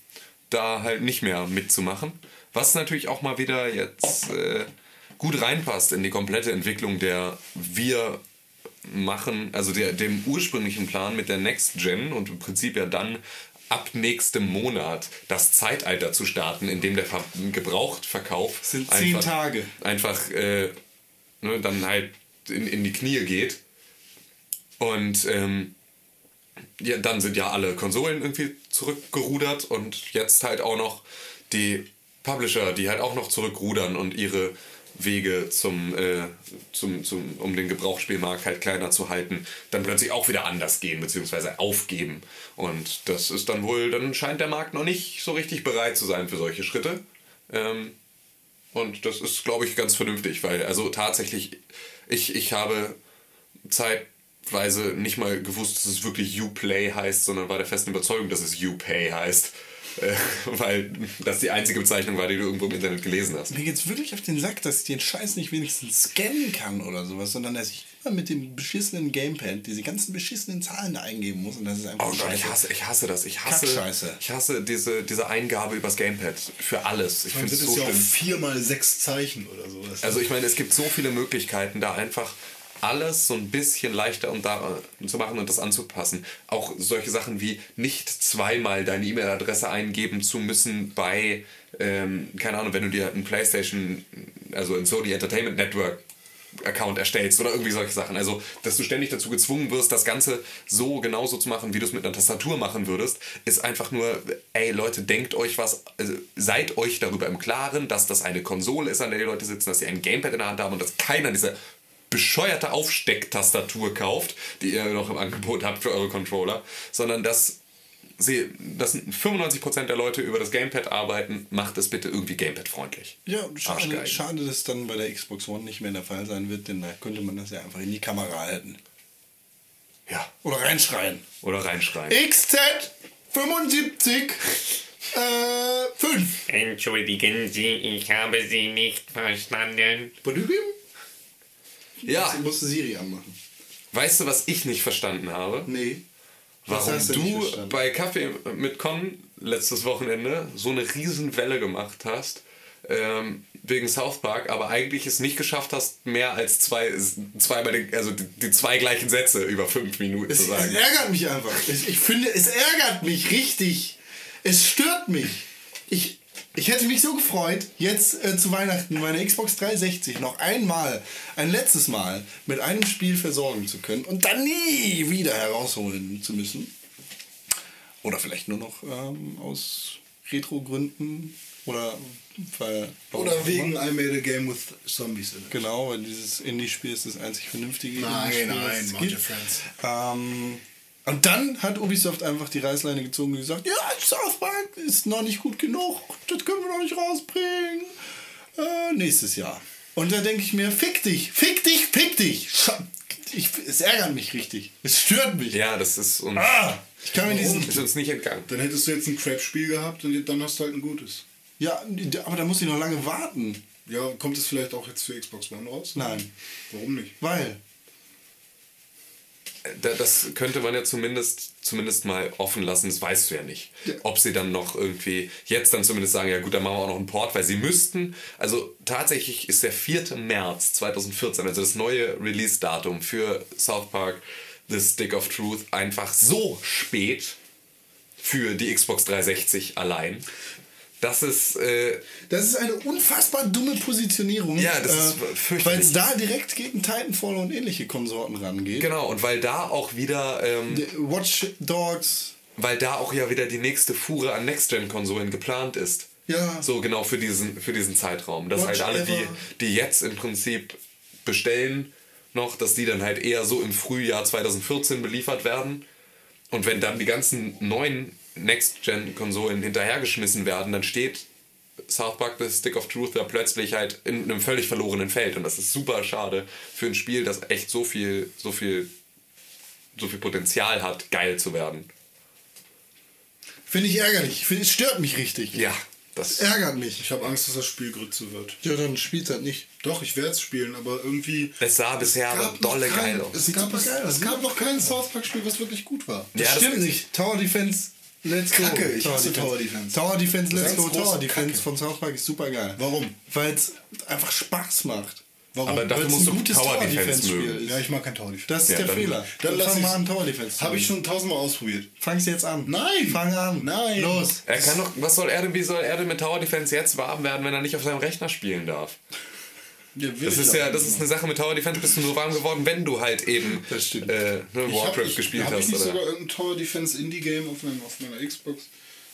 da halt nicht mehr mitzumachen. Was natürlich auch mal wieder jetzt äh, gut reinpasst in die komplette Entwicklung der wir machen, also der, dem ursprünglichen Plan mit der Next Gen und im Prinzip ja dann ab nächstem Monat das Zeitalter zu starten, in dem der Ver Gebrauchtverkauf Sind zehn Tage. einfach äh, ne, dann halt in, in die Knie geht. Und ähm, ja, dann sind ja alle Konsolen irgendwie zurückgerudert und jetzt halt auch noch die Publisher, die halt auch noch zurückrudern und ihre Wege zum, äh, zum, zum, um den Gebrauchsspielmarkt halt kleiner zu halten, dann plötzlich auch wieder anders gehen bzw. aufgeben. Und das ist dann wohl, dann scheint der Markt noch nicht so richtig bereit zu sein für solche Schritte. Ähm, und das ist, glaube ich, ganz vernünftig, weil also tatsächlich, ich, ich habe zeitweise nicht mal gewusst, dass es wirklich Uplay heißt, sondern war der festen Überzeugung, dass es Upay heißt. Äh, weil das die einzige Bezeichnung war, die du irgendwo im Internet gelesen hast. Mir geht's wirklich auf den Sack, dass ich den Scheiß nicht wenigstens scannen kann oder sowas, sondern dass ich immer mit dem beschissenen Gamepad diese ganzen beschissenen Zahlen da eingeben muss und das ist einfach Oh Gott, ich hasse, ich hasse das. Ich hasse, Kackscheiße. ich hasse diese, diese Eingabe übers Gamepad für alles. Ich finde es so es ja auch schlimm. vier mal sechs Zeichen oder sowas. Also ich meine, es gibt so viele Möglichkeiten, da einfach alles so ein bisschen leichter und da, äh, zu machen und das anzupassen. Auch solche Sachen wie nicht zweimal deine E-Mail-Adresse eingeben zu müssen bei, ähm, keine Ahnung, wenn du dir ein PlayStation, also ein Sony Entertainment Network Account erstellst oder irgendwie solche Sachen. Also, dass du ständig dazu gezwungen wirst, das Ganze so genauso zu machen, wie du es mit einer Tastatur machen würdest, ist einfach nur, ey Leute, denkt euch was, also seid euch darüber im Klaren, dass das eine Konsole ist, an der die Leute sitzen, dass sie ein Gamepad in der Hand haben und dass keiner diese bescheuerte Aufstecktastatur kauft, die ihr noch im Angebot habt für eure Controller, sondern dass sie, dass 95% der Leute über das Gamepad arbeiten, macht es bitte irgendwie Gamepad-freundlich. Ja, schade, schade, dass dann bei der Xbox One nicht mehr der Fall sein wird, denn da könnte man das ja einfach in die Kamera halten. Ja. Oder reinschreien. Oder reinschreien. XZ 75 äh, 5. Entschuldigen Sie, ich habe Sie nicht verstanden. Ja, Ich musste Siri anmachen. weißt du, was ich nicht verstanden habe? Nee. Was Warum hast du du bei Kaffee mit Con letztes Wochenende so eine riesen Welle gemacht hast ähm, wegen South Park, aber eigentlich es nicht geschafft hast, mehr als zwei, zwei bei den, also die, die zwei gleichen Sätze über fünf Minuten Es, zu es sagen. ärgert mich einfach. Ich, ich finde, es ärgert mich richtig. Es stört mich. Ich, ich hätte mich so gefreut, jetzt äh, zu Weihnachten meine Xbox 360 noch einmal, ein letztes Mal mit einem Spiel versorgen zu können und dann nie wieder herausholen zu müssen. Oder vielleicht nur noch ähm, aus Retro-Gründen oder weil. Oder wegen I made a game with zombies in it. Genau, weil dieses Indie-Spiel ist das einzig vernünftige Nein, Indie-Spiel, nein, gibt. Friends. Ähm, und dann hat Ubisoft einfach die Reißleine gezogen und gesagt, ja, South Park ist noch nicht gut genug, das können wir noch nicht rausbringen. Äh, nächstes Jahr. Und da denke ich mir, fick dich, fick dich, fick dich. Ich, es ärgert mich richtig. Es stört mich. Ja, das ist uns, Ah, ich kann mir diesen... ist uns nicht entgangen. Dann hättest du jetzt ein Crap-Spiel gehabt und dann hast du halt ein gutes. Ja, aber da muss ich noch lange warten. Ja, kommt es vielleicht auch jetzt für Xbox One raus? Nein. Warum nicht? Weil... Da- Das könnte man ja zumindest, zumindest mal offen lassen, das weißt du ja nicht. Ob sie dann noch irgendwie jetzt dann zumindest sagen, ja gut, dann machen wir auch noch einen Port, weil sie müssten, also tatsächlich ist der 4. März 2014, also das neue Release-Datum für South Park The Stick of Truth einfach so spät für die Xbox 360 allein. Das ist, äh, Das ist eine unfassbar dumme Positionierung. Ja, das ist äh, fürchterlich. Weil es da direkt gegen Titanfall und ähnliche Konsorten rangeht. genau, und weil da auch wieder, ähm, Watch Dogs. weil da auch ja wieder die nächste Fuhre an Next-Gen-Konsolen geplant ist. Ja. So genau für diesen, für diesen Zeitraum. Dass Watch halt alle, die, die jetzt im Prinzip bestellen, noch, dass die dann halt eher so im Frühjahr 2014 beliefert werden. Und wenn dann die ganzen neuen Next-Gen-Konsolen hinterhergeschmissen werden, dann steht South Park The Stick of Truth da plötzlich halt in einem völlig verlorenen Feld. Und das ist super schade für ein Spiel, das echt so viel, so viel, so viel Potenzial hat, geil zu werden. Finde ich ärgerlich. Ich find, es stört mich richtig. Ja, das Ärgert mich. Ich habe Angst, dass das Spiel Grütze wird. Ja, dann spielt halt nicht. Doch, ich werde es spielen, aber irgendwie. Es sah bisher aber dolle kein- geil aus. Es gab, es, geil es gab noch kein South Park-Spiel, was wirklich gut war. Das Ja, das stimmt ist- nicht. Tower Defense, let's go. Kacke, ich hasse Tower Defense. Tower Defense, let's go. Tower Defense Kacke. von South Park ist super geil. Warum? Weil es einfach Spaß macht. Warum? Aber dafür Weil's musst ein du gutes Tower Tower Defense Defense Spiel mögen. ja, ich mag kein Tower Defense. Das ist Ja, der dann- Fehler. Dann lass fang mal an, Tower Defense Habe ich schon tausendmal ausprobiert. Fang's jetzt an. Nein. Fang an. Nein. Los. Er kann doch, was soll er denn, wie soll er denn mit Tower Defense jetzt warm werden, wenn er nicht auf seinem Rechner spielen darf? Ja, Das ist ja, nicht. das ist eine Sache mit Tower Defense, bist du nur warm geworden, wenn du halt eben. Äh, ne, Warcraft ich- gespielt hab hast. ich nicht Oder? sogar irgendein Tower Defense Indie-Game auf, meinem- auf meiner Xbox?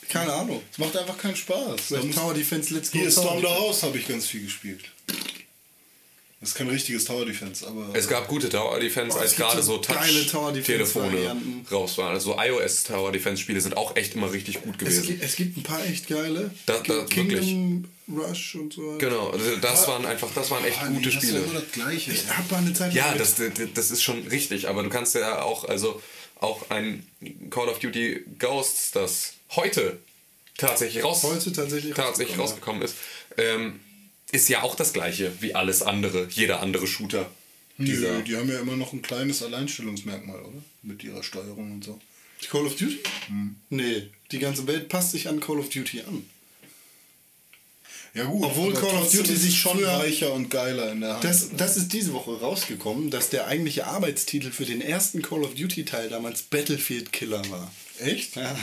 Keine Ahnung. Es macht einfach keinen Spaß. Tower Defense, let's go. Hier, Storm the. House habe ich ganz viel gespielt. Das ist kein richtiges Tower Defense, aber. Es gab gute Tower Defense, Boah, als es gerade so Touch-Telefone raus waren. Also iOS Tower Defense Spiele sind auch echt immer richtig gut Es gewesen. gibt, es gibt ein paar echt geile. Da- da- Kingdom Rush und so. Genau, also das waren einfach, das waren echt nee, gute das ist Spiele. das Gleiche. Ich hab mal eine Zeit Ja, das, das ist schon richtig, aber du kannst ja auch, also auch ein Call of Duty Ghosts, das heute tatsächlich, raus, Heute tatsächlich tatsächlich rausgekommen, rausgekommen ist, ähm, ist ja auch das gleiche wie alles andere, jeder andere Shooter. Nö, die haben ja immer noch ein kleines Alleinstellungsmerkmal, oder? Mit ihrer Steuerung und so. Call of Duty? Hm. Nee, die ganze Welt passt sich an Call of Duty an. Ja gut, Obwohl Call of Duty ist sich schon weicher und geiler in der Hand. Das, das ist diese Woche rausgekommen, dass der eigentliche Arbeitstitel für den ersten Call of Duty Teil damals Battlefield Killer war. Echt? Ja.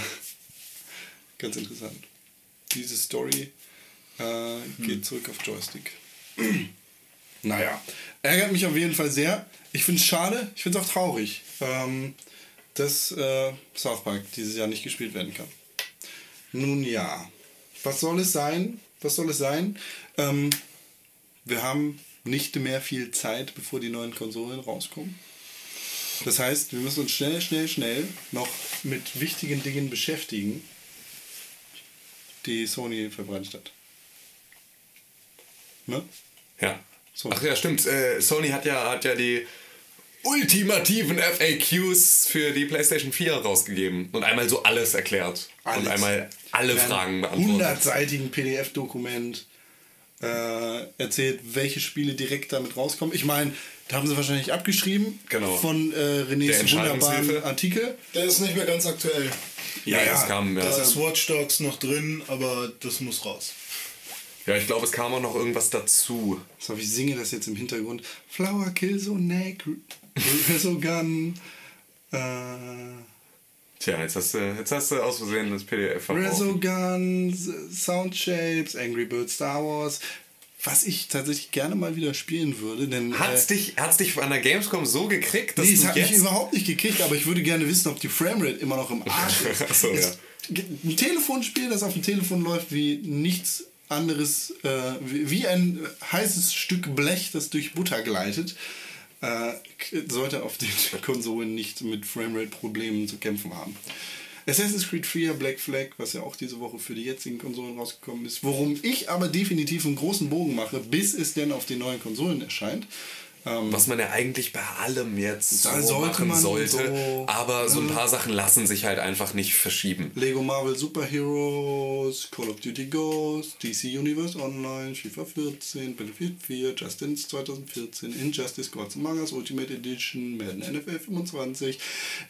Ganz interessant. Diese Story äh, geht Hm. zurück auf Joystick. <clears throat> Naja, ärgert mich auf jeden Fall sehr. Ich finde es schade, ich finde es auch traurig, ähm, dass äh, South Park dieses Jahr nicht gespielt werden kann. Nun ja, was soll es sein? Was soll es sein? Ähm, wir haben nicht mehr viel Zeit, bevor die neuen Konsolen rauskommen. Das heißt, wir müssen uns schnell, schnell, schnell noch mit wichtigen Dingen beschäftigen, die Sony verbreitet hat. Ne? Ja. So. Ach ja, stimmt. Äh, Sony hat ja, hat ja die ultimativen FAQs für die PlayStation 4 rausgegeben und einmal so alles erklärt. Alles. Und einmal alle Ein Fragen beantwortet. 100-seitigen PDF-Dokument äh, erzählt, welche Spiele direkt damit rauskommen. Ich meine, da haben sie wahrscheinlich abgeschrieben Genau. von äh, Renés wunderbaren. Artikel. Der ist nicht mehr ganz aktuell. Ja, Ja, es kam, ja. Da ist Watch Dogs noch drin, aber das muss raus. Ja, ich glaube, es kam auch noch irgendwas dazu. So, ich singe das jetzt im Hintergrund. Flower Kill so neck, <laughs> so gun. Äh, Tja, jetzt hast du, jetzt hast du aus Versehen das PDF. Resogun, Sound Shapes, Angry Birds Star Wars. Was ich tatsächlich gerne mal wieder spielen würde, denn. Hat's äh, dich, hat's dich an der Gamescom so gekriegt, dass Nee, es du hat jetzt... mich überhaupt nicht gekriegt, aber ich würde gerne wissen, ob die Framerate immer noch im Arsch <laughs> ist. Ach so, Es- Ein Telefonspiel, das auf dem Telefon läuft wie nichts anderes, äh, wie ein heißes Stück Blech, das durch Butter gleitet, äh, sollte auf den <laughs> Konsolen nicht mit Framerate-Problemen zu kämpfen haben. Assassin's Creed 4, Black Flag, was ja auch diese Woche für die jetzigen Konsolen rausgekommen ist, worum ich aber definitiv einen großen Bogen mache, bis es denn auf den neuen Konsolen erscheint. Ähm, Was man ja eigentlich bei allem jetzt so sollte machen sollte. so- aber so ein paar Sachen lassen sich halt einfach nicht verschieben. Lego Marvel Superheroes, Call of Duty Ghost, DC Universe Online, FIFA 14, Battlefield 4, Just Dance 2014, Injustice Gods Among Us Ultimate Edition, Madden NFL 25,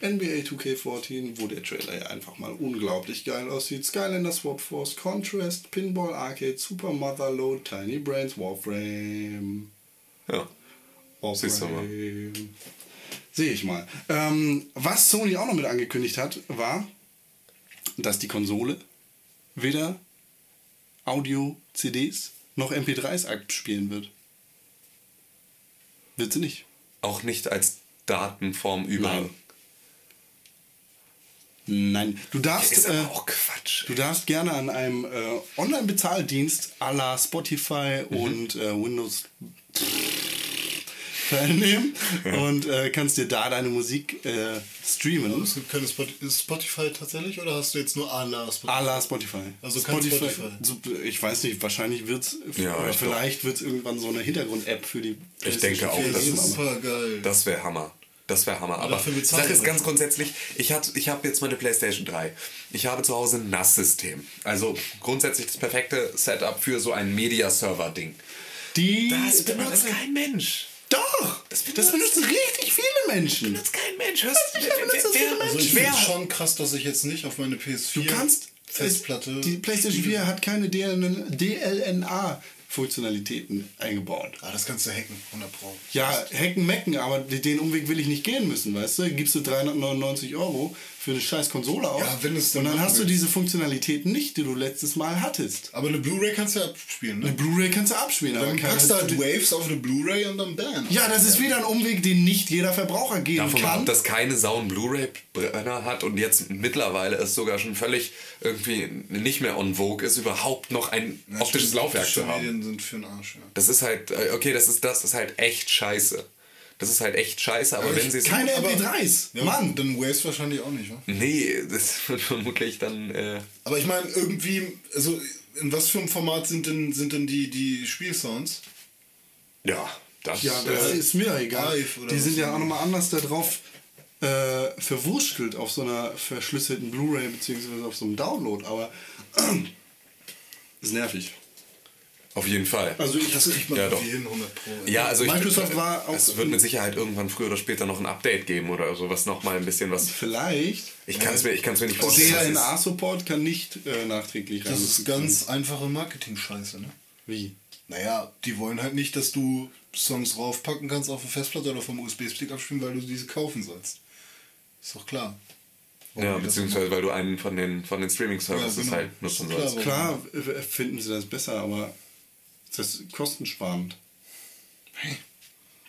NBA 2K14, wo der Trailer ja einfach mal unglaublich geil aussieht, Skylander Swap Force, Contrast, Pinball Arcade, Super Motherload, Tiny Brains, Warframe. Ja. Siehst du. Warframe. Sehe ich mal. Ähm, was Sony auch noch mit angekündigt hat, war, dass die Konsole weder Audio-CDs noch MP3s abspielen wird. Wird sie nicht. Auch nicht als Datenform über. Nein. Nein. Du darfst, Ist äh, aber auch Quatsch. du darfst gerne an einem äh, Online-Bezahldienst à la Spotify Mhm. und äh, Windows teilnehmen und äh, kannst dir da deine Musik äh, streamen. Es gibt keine Spotify, ist Spotify tatsächlich oder hast du jetzt nur Ala Spotify? A la Spotify. Also Spotify. so- Ich weiß nicht, wahrscheinlich wird es, Ja, ich vielleicht wird es irgendwann so eine Hintergrund-App für die Ich denke auch, PlayStation 4 das ist- super geil. Das wäre Hammer. Das wäre Hammer. Aber die Sache ist wir. ganz grundsätzlich, ich, hat- ich habe jetzt meine Playstation 3. Ich habe zu Hause ein NAS-System. Also grundsätzlich das perfekte Setup für so ein Media-Server-Ding. Die Das benutzt kein Mensch. Doch! Das benutzen, richtig viele Menschen. benutzt kein Mensch. Hörst Das benutzen viele Menschen. Also ich finde schon krass, dass ich jetzt nicht auf meine PS4 Du kannst. Festplatte. Die PlayStation 4 hat keine DLNA. Funktionalitäten eingebaut. Ah, das kannst du hacken, 100 Pro. Ja, hacken, mecken, aber den Umweg will ich nicht gehen müssen, weißt du? Gibst du 399 Euro für eine scheiß Konsole aus Ja, wenn du es dann und dann hast du diese Funktionalitäten nicht, die du letztes Mal hattest. Aber eine Blu-ray kannst du ja abspielen, Eine ne? Bluray kannst du abspielen, aber Dann keine... packst du halt Waves auf eine Bluray und dann bam. ja, das ist wieder ein Umweg, den nicht jeder Verbraucher gehen Davon ab, kann. dass keine Sau einen Blu-ray-Brenner hat und jetzt mittlerweile es sogar schon völlig irgendwie nicht mehr on vogue ist, überhaupt noch ein Ja, optisches Laufwerk zu haben. Medien sind für den Arsch, ja. Das ist halt, äh, okay, das ist das ist halt echt scheiße. Das ist halt echt scheiße, aber wenn sie es. Keine Aber- MP3s. ja Mann! Dann Waves wahrscheinlich auch nicht, wa? Nee, das <laughs> wird vermutlich dann. Äh, Aber ich meine, irgendwie, also in was für einem Format sind denn, sind denn die, die Spielsounds? ja, das, Ja, das äh, ist mir egal. Oder Die sind ja auch nochmal anders da drauf äh, verwurstelt auf so einer verschlüsselten Blu-ray beziehungsweise auf so einem Download, aber <clears throat> ist nervig. Auf jeden Fall. Also ich, Das kriegt man Ja, doch. hin, 100 Pro. ja, also ich, Microsoft war auch- Es wird mit Sicherheit irgendwann früher oder später noch ein Update geben oder so, was nochmal ein bisschen was. vielleicht. Ich kann es mir, ich kann's mir nicht vorstellen. was ist. DLNA-Support kann nicht äh, nachträglich Das ist ganz einfache Marketing-Scheiße, ne? Wie? Naja, die wollen halt nicht, dass du Songs raufpacken kannst auf eine Festplatte oder vom USB-Stick abspielen, weil du diese kaufen sollst. Ist doch klar. Warum Ja, beziehungsweise weil du einen von den, von den Streaming-Services Ja, genau. halt nutzen Ist klar, sollst. Klar äh, finden sie das besser, aber das ist kostensparend.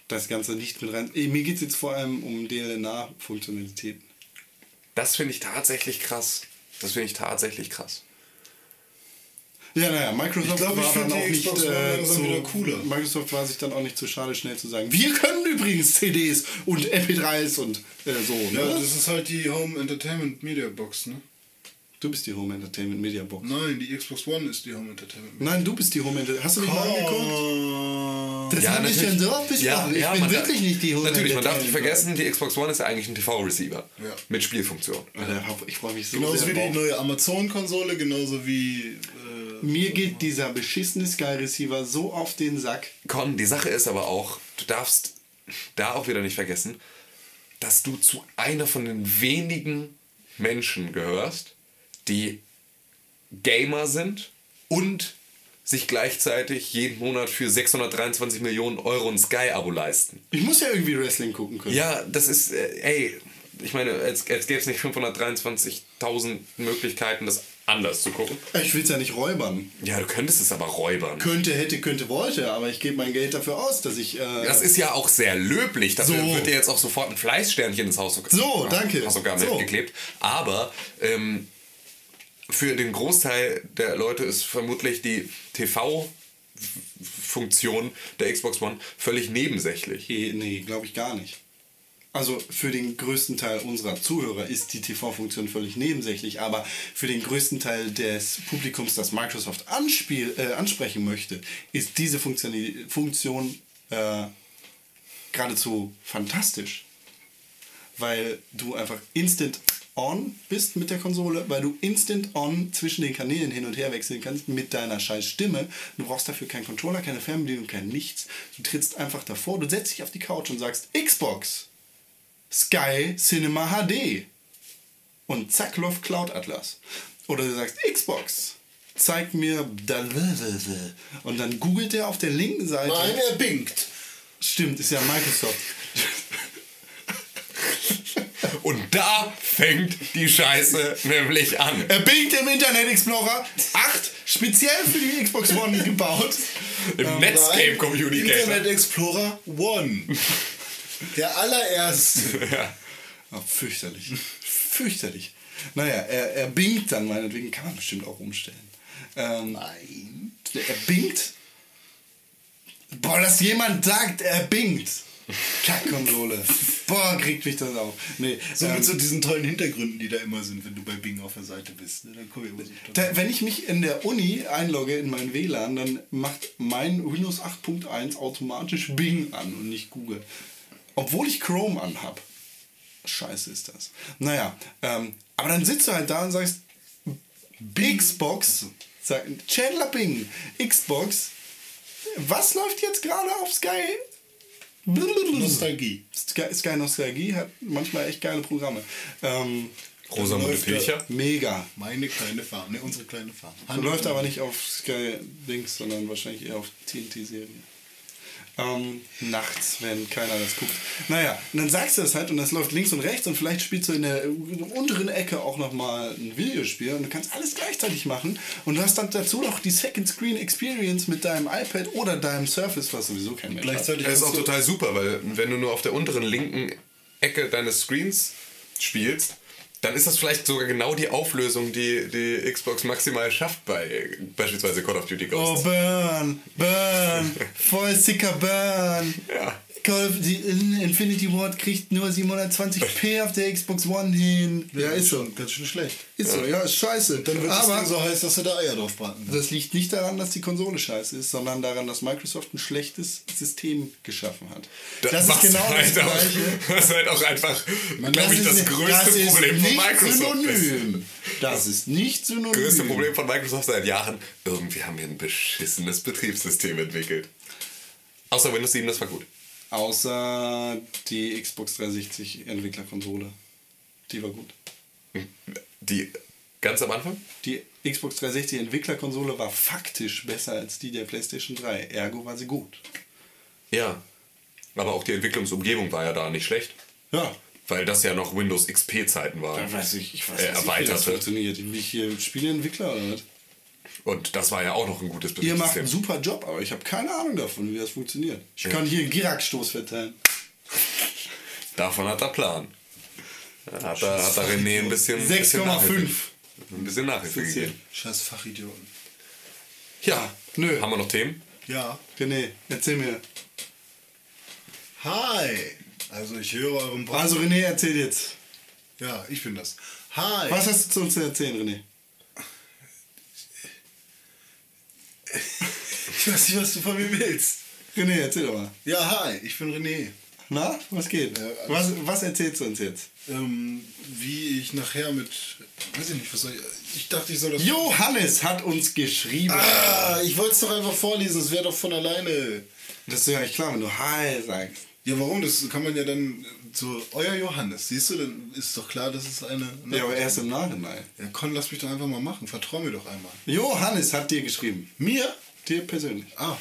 das Ganze nicht mit rein. Mir geht es jetzt vor allem um DLNA-Funktionalitäten. Das finde ich tatsächlich krass. Das finde ich tatsächlich krass. Ja, naja, Microsoft Ich glaub, ich war dann auch nicht äh, so, wieder cooler. Microsoft war sich dann auch nicht zu schade, schnell zu sagen, wir können übrigens CDs und MP3s und äh, so. Ne? Ja, das ist halt die Home Entertainment Media Box, ne? Du bist die Home Entertainment Media Box. Nein, die Xbox One ist die Home Entertainment Media Nein, du bist die Home Entertainment. Hast du dich mal angeguckt? Box. Das Ja, haben wir natürlich. schon so oft besprochen. ich bin man wirklich darf, nicht die Home Natürlich, man darf nicht vergessen, die Xbox One ist ja eigentlich ein TV-Receiver. Ja. Mit Spielfunktion. Ich freue mich so Genauso sehr wie die neue Amazon-Konsole, genauso wie. Äh, Mir geht dieser beschissene Sky Receiver so auf den Sack. Con, die Sache ist aber auch, du darfst da auch wieder nicht vergessen, dass du zu einer von den wenigen Menschen gehörst, die Gamer sind und sich gleichzeitig jeden Monat für 623 Millionen Euro ein Sky-Abo leisten. Ich muss ja irgendwie Wrestling gucken können. Ja, das ist, äh, ey, ich meine, jetzt, jetzt gäbe es nicht 523.000 Möglichkeiten, das anders zu gucken. Ich will es ja nicht räubern. Ja, du könntest es aber räubern. Könnte, hätte, könnte, wollte, aber ich gebe mein Geld dafür aus, dass ich. Äh, Das ist ja auch sehr löblich. Dafür So. wird dir jetzt auch sofort ein Fleißsternchen ins Haus So, danke. Hast sogar So. mitgeklebt. Aber ähm, für den Großteil der Leute ist vermutlich die TV-Funktion der Xbox One völlig nebensächlich. Eh, nee, glaube ich gar nicht. Also für den größten Teil unserer Zuhörer ist die TV-Funktion völlig nebensächlich, aber für den größten Teil des Publikums, das Microsoft anspiel, äh, ansprechen möchte, ist diese Funktion, Funktion äh, geradezu fantastisch. Weil du einfach instant on bist mit der Konsole, weil du instant on zwischen den Kanälen hin und her wechseln kannst mit deiner scheiß Stimme. Du brauchst dafür keinen Controller, keine Fernbedienung, kein nichts. Du trittst einfach davor, du setzt dich auf die Couch und sagst Xbox, Sky Cinema HD und zack läuft Cloud Atlas. Oder du sagst Xbox, zeig mir da und dann googelt er auf der linken Seite. Nein, er binkt. Stimmt, ist ja Microsoft. <laughs> Und da fängt die Scheiße nämlich an. Er bingt im Internet Explorer 8 speziell für die Xbox One gebaut. Im Netscape Communicator. Internet Explorer One. Der allererste. Ja. Oh, fürchterlich. Fürchterlich. Naja, er, er bingt dann meinetwegen, kann man bestimmt auch umstellen. Ähm, Nein. er bingt. Boah, dass jemand sagt, er bingt. Kackkonsole. Boah, kriegt mich das auf. Nee, So ähm, mit so diesen tollen Hintergründen, die da immer sind, wenn du bei Bing auf der Seite bist. Ne? Dann ich immer so Da, wenn ich mich in der Uni einlogge in mein WLAN, dann macht mein Windows 8.1 automatisch Bing an und nicht Google. Obwohl ich Chrome anhab. Scheiße ist das. Naja, ähm, aber dann sitzt du halt da und sagst, Xbox, sag, Chandler Bing, Xbox, was läuft jetzt gerade auf Sky? Nostalgie. Sky, Sky Nostalgie hat manchmal echt geile Programme. Ähm, Rosamunde der- Pilcher. mega. Meine kleine Farm, ne, unsere kleine Farm. Läuft aber nicht auf Sky Dings, sondern wahrscheinlich eher auf TNT-Serie. Ähm, nachts, wenn keiner das guckt. Naja, und dann sagst du das halt und das läuft links und rechts und vielleicht spielst du in der unteren Ecke auch nochmal ein Videospiel und du kannst alles gleichzeitig machen und du hast dann dazu noch die Second Screen Experience mit deinem iPad oder deinem Surface, was sowieso kein Mensch hat. Gleichzeitig Das ist auch total super, weil wenn du nur auf der unteren linken Ecke deines Screens spielst, dann ist das vielleicht sogar genau die Auflösung, die die Xbox maximal schafft bei beispielsweise Call of Duty Oh, Ghosts. Burn, Burn, voll sicker Burn. Ja. Call of die Infinity Ward kriegt nur 720p auf der Xbox One hin. Ja, ist schon ganz schön schlecht. Ist so, ja, ist scheiße. Dann wird das Aber Ding so heiß, dass du da Eier drauf braten kannst. das liegt nicht daran, dass die Konsole scheiße ist, sondern daran, dass Microsoft ein schlechtes System geschaffen hat. Das, ist genau das halt auch, Gleiche. <laughs> Das ist halt auch einfach, glaube Das ich, ist- das größte das ist Problem von Microsoft. ist. Synonym. Das ist nicht synonym. Das größte Problem von Microsoft seit Jahren, irgendwie haben wir ein beschissenes Betriebssystem entwickelt. Außer Windows 7, das war gut. Außer die Xbox 360 Entwicklerkonsole. Die war gut. Die ganz am Anfang? Die Xbox 360 Entwicklerkonsole war faktisch besser als die der PlayStation 3. Ergo war sie gut. Ja. Aber auch die Entwicklungsumgebung war ja da nicht schlecht. Ja. Weil das ja noch Windows XP-Zeiten waren. Da weiß ich, ich weiß Äh, nicht, wie das funktioniert. Bin ich hier Spieleentwickler oder was? Und das war ja auch noch ein gutes Ihr macht einen super Job, aber ich habe keine Ahnung davon, wie das funktioniert. Ich kann hier einen Girac-Stoß verteilen. Davon hat er Plan. Da Hat er, hat er René ein bisschen. ein bisschen 6,5. Nachhilfe- Ein bisschen Nachhilfe gegeben. Scheiß Fachidioten. Ja, Nö. Haben wir noch Themen? Ja. René, erzähl mir. Hi. Also ich höre euren Podcast. Also René, erzähl jetzt. ja, ich bin das. Hi. Was hast du zu uns zu erzählen, René? Ich weiß nicht, was du von mir willst. René, erzähl doch mal. Ja, hi. Ich bin René. Na, was geht? Ja, alles- was, was erzählst du uns jetzt? Ähm, wie ich nachher mit... Weiß ich nicht, was soll ich... Ich dachte, ich soll das... Johannes hat uns geschrieben. Ah, ich wollte es doch einfach vorlesen. Es wäre doch von alleine. Das ist ja nicht klar, wenn du Hi sagst. Ja, warum? Das kann man ja dann so... Euer Johannes. Siehst du, dann ist doch klar, dass es eine... Ja, aber erst im Nachhinein. Ja, Con, lass mich doch einfach mal machen. Vertrau mir doch einmal. Johannes hat dir geschrieben. Mir? Dir persönlich. Ah,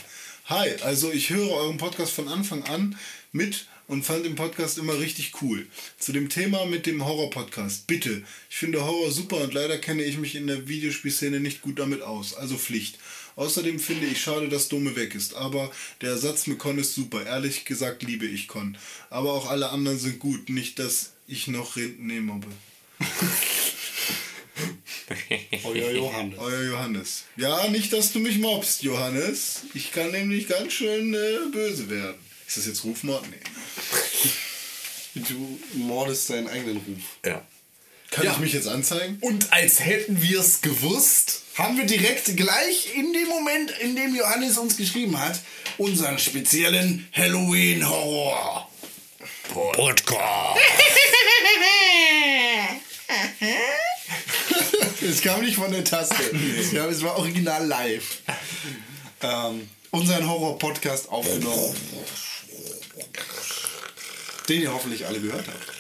hi. Also ich höre euren Podcast von Anfang an mit und fand den Podcast immer richtig cool. Zu dem Thema mit dem Horror-Podcast. Bitte. Ich finde Horror super und leider kenne ich mich in der Videospielszene nicht gut damit aus. Also Pflicht. Außerdem finde ich schade, dass Dome weg ist. Aber der Ersatz mit Con ist super. Ehrlich gesagt liebe ich Con. Aber auch alle anderen sind gut. Nicht, dass ich noch René mobbe. <laughs> Euer Johannes. Euer Johannes. Ja, nicht, dass du mich mobst, Johannes. Ich kann nämlich ganz schön äh, böse werden. Ist das jetzt Rufmord? Nee. Du mordest deinen eigenen Ruf. Ja. Kann Ja. ich mich jetzt anzeigen? Und als hätten wir es gewusst. Haben wir direkt gleich in dem Moment, in dem Johannes uns geschrieben hat, unseren speziellen Halloween-Horror. Podcast. <laughs> Es kam nicht von der Taste. ja, es war original live. Ähm, unseren Horror-Podcast aufgenommen. Den ihr hoffentlich alle gehört habt.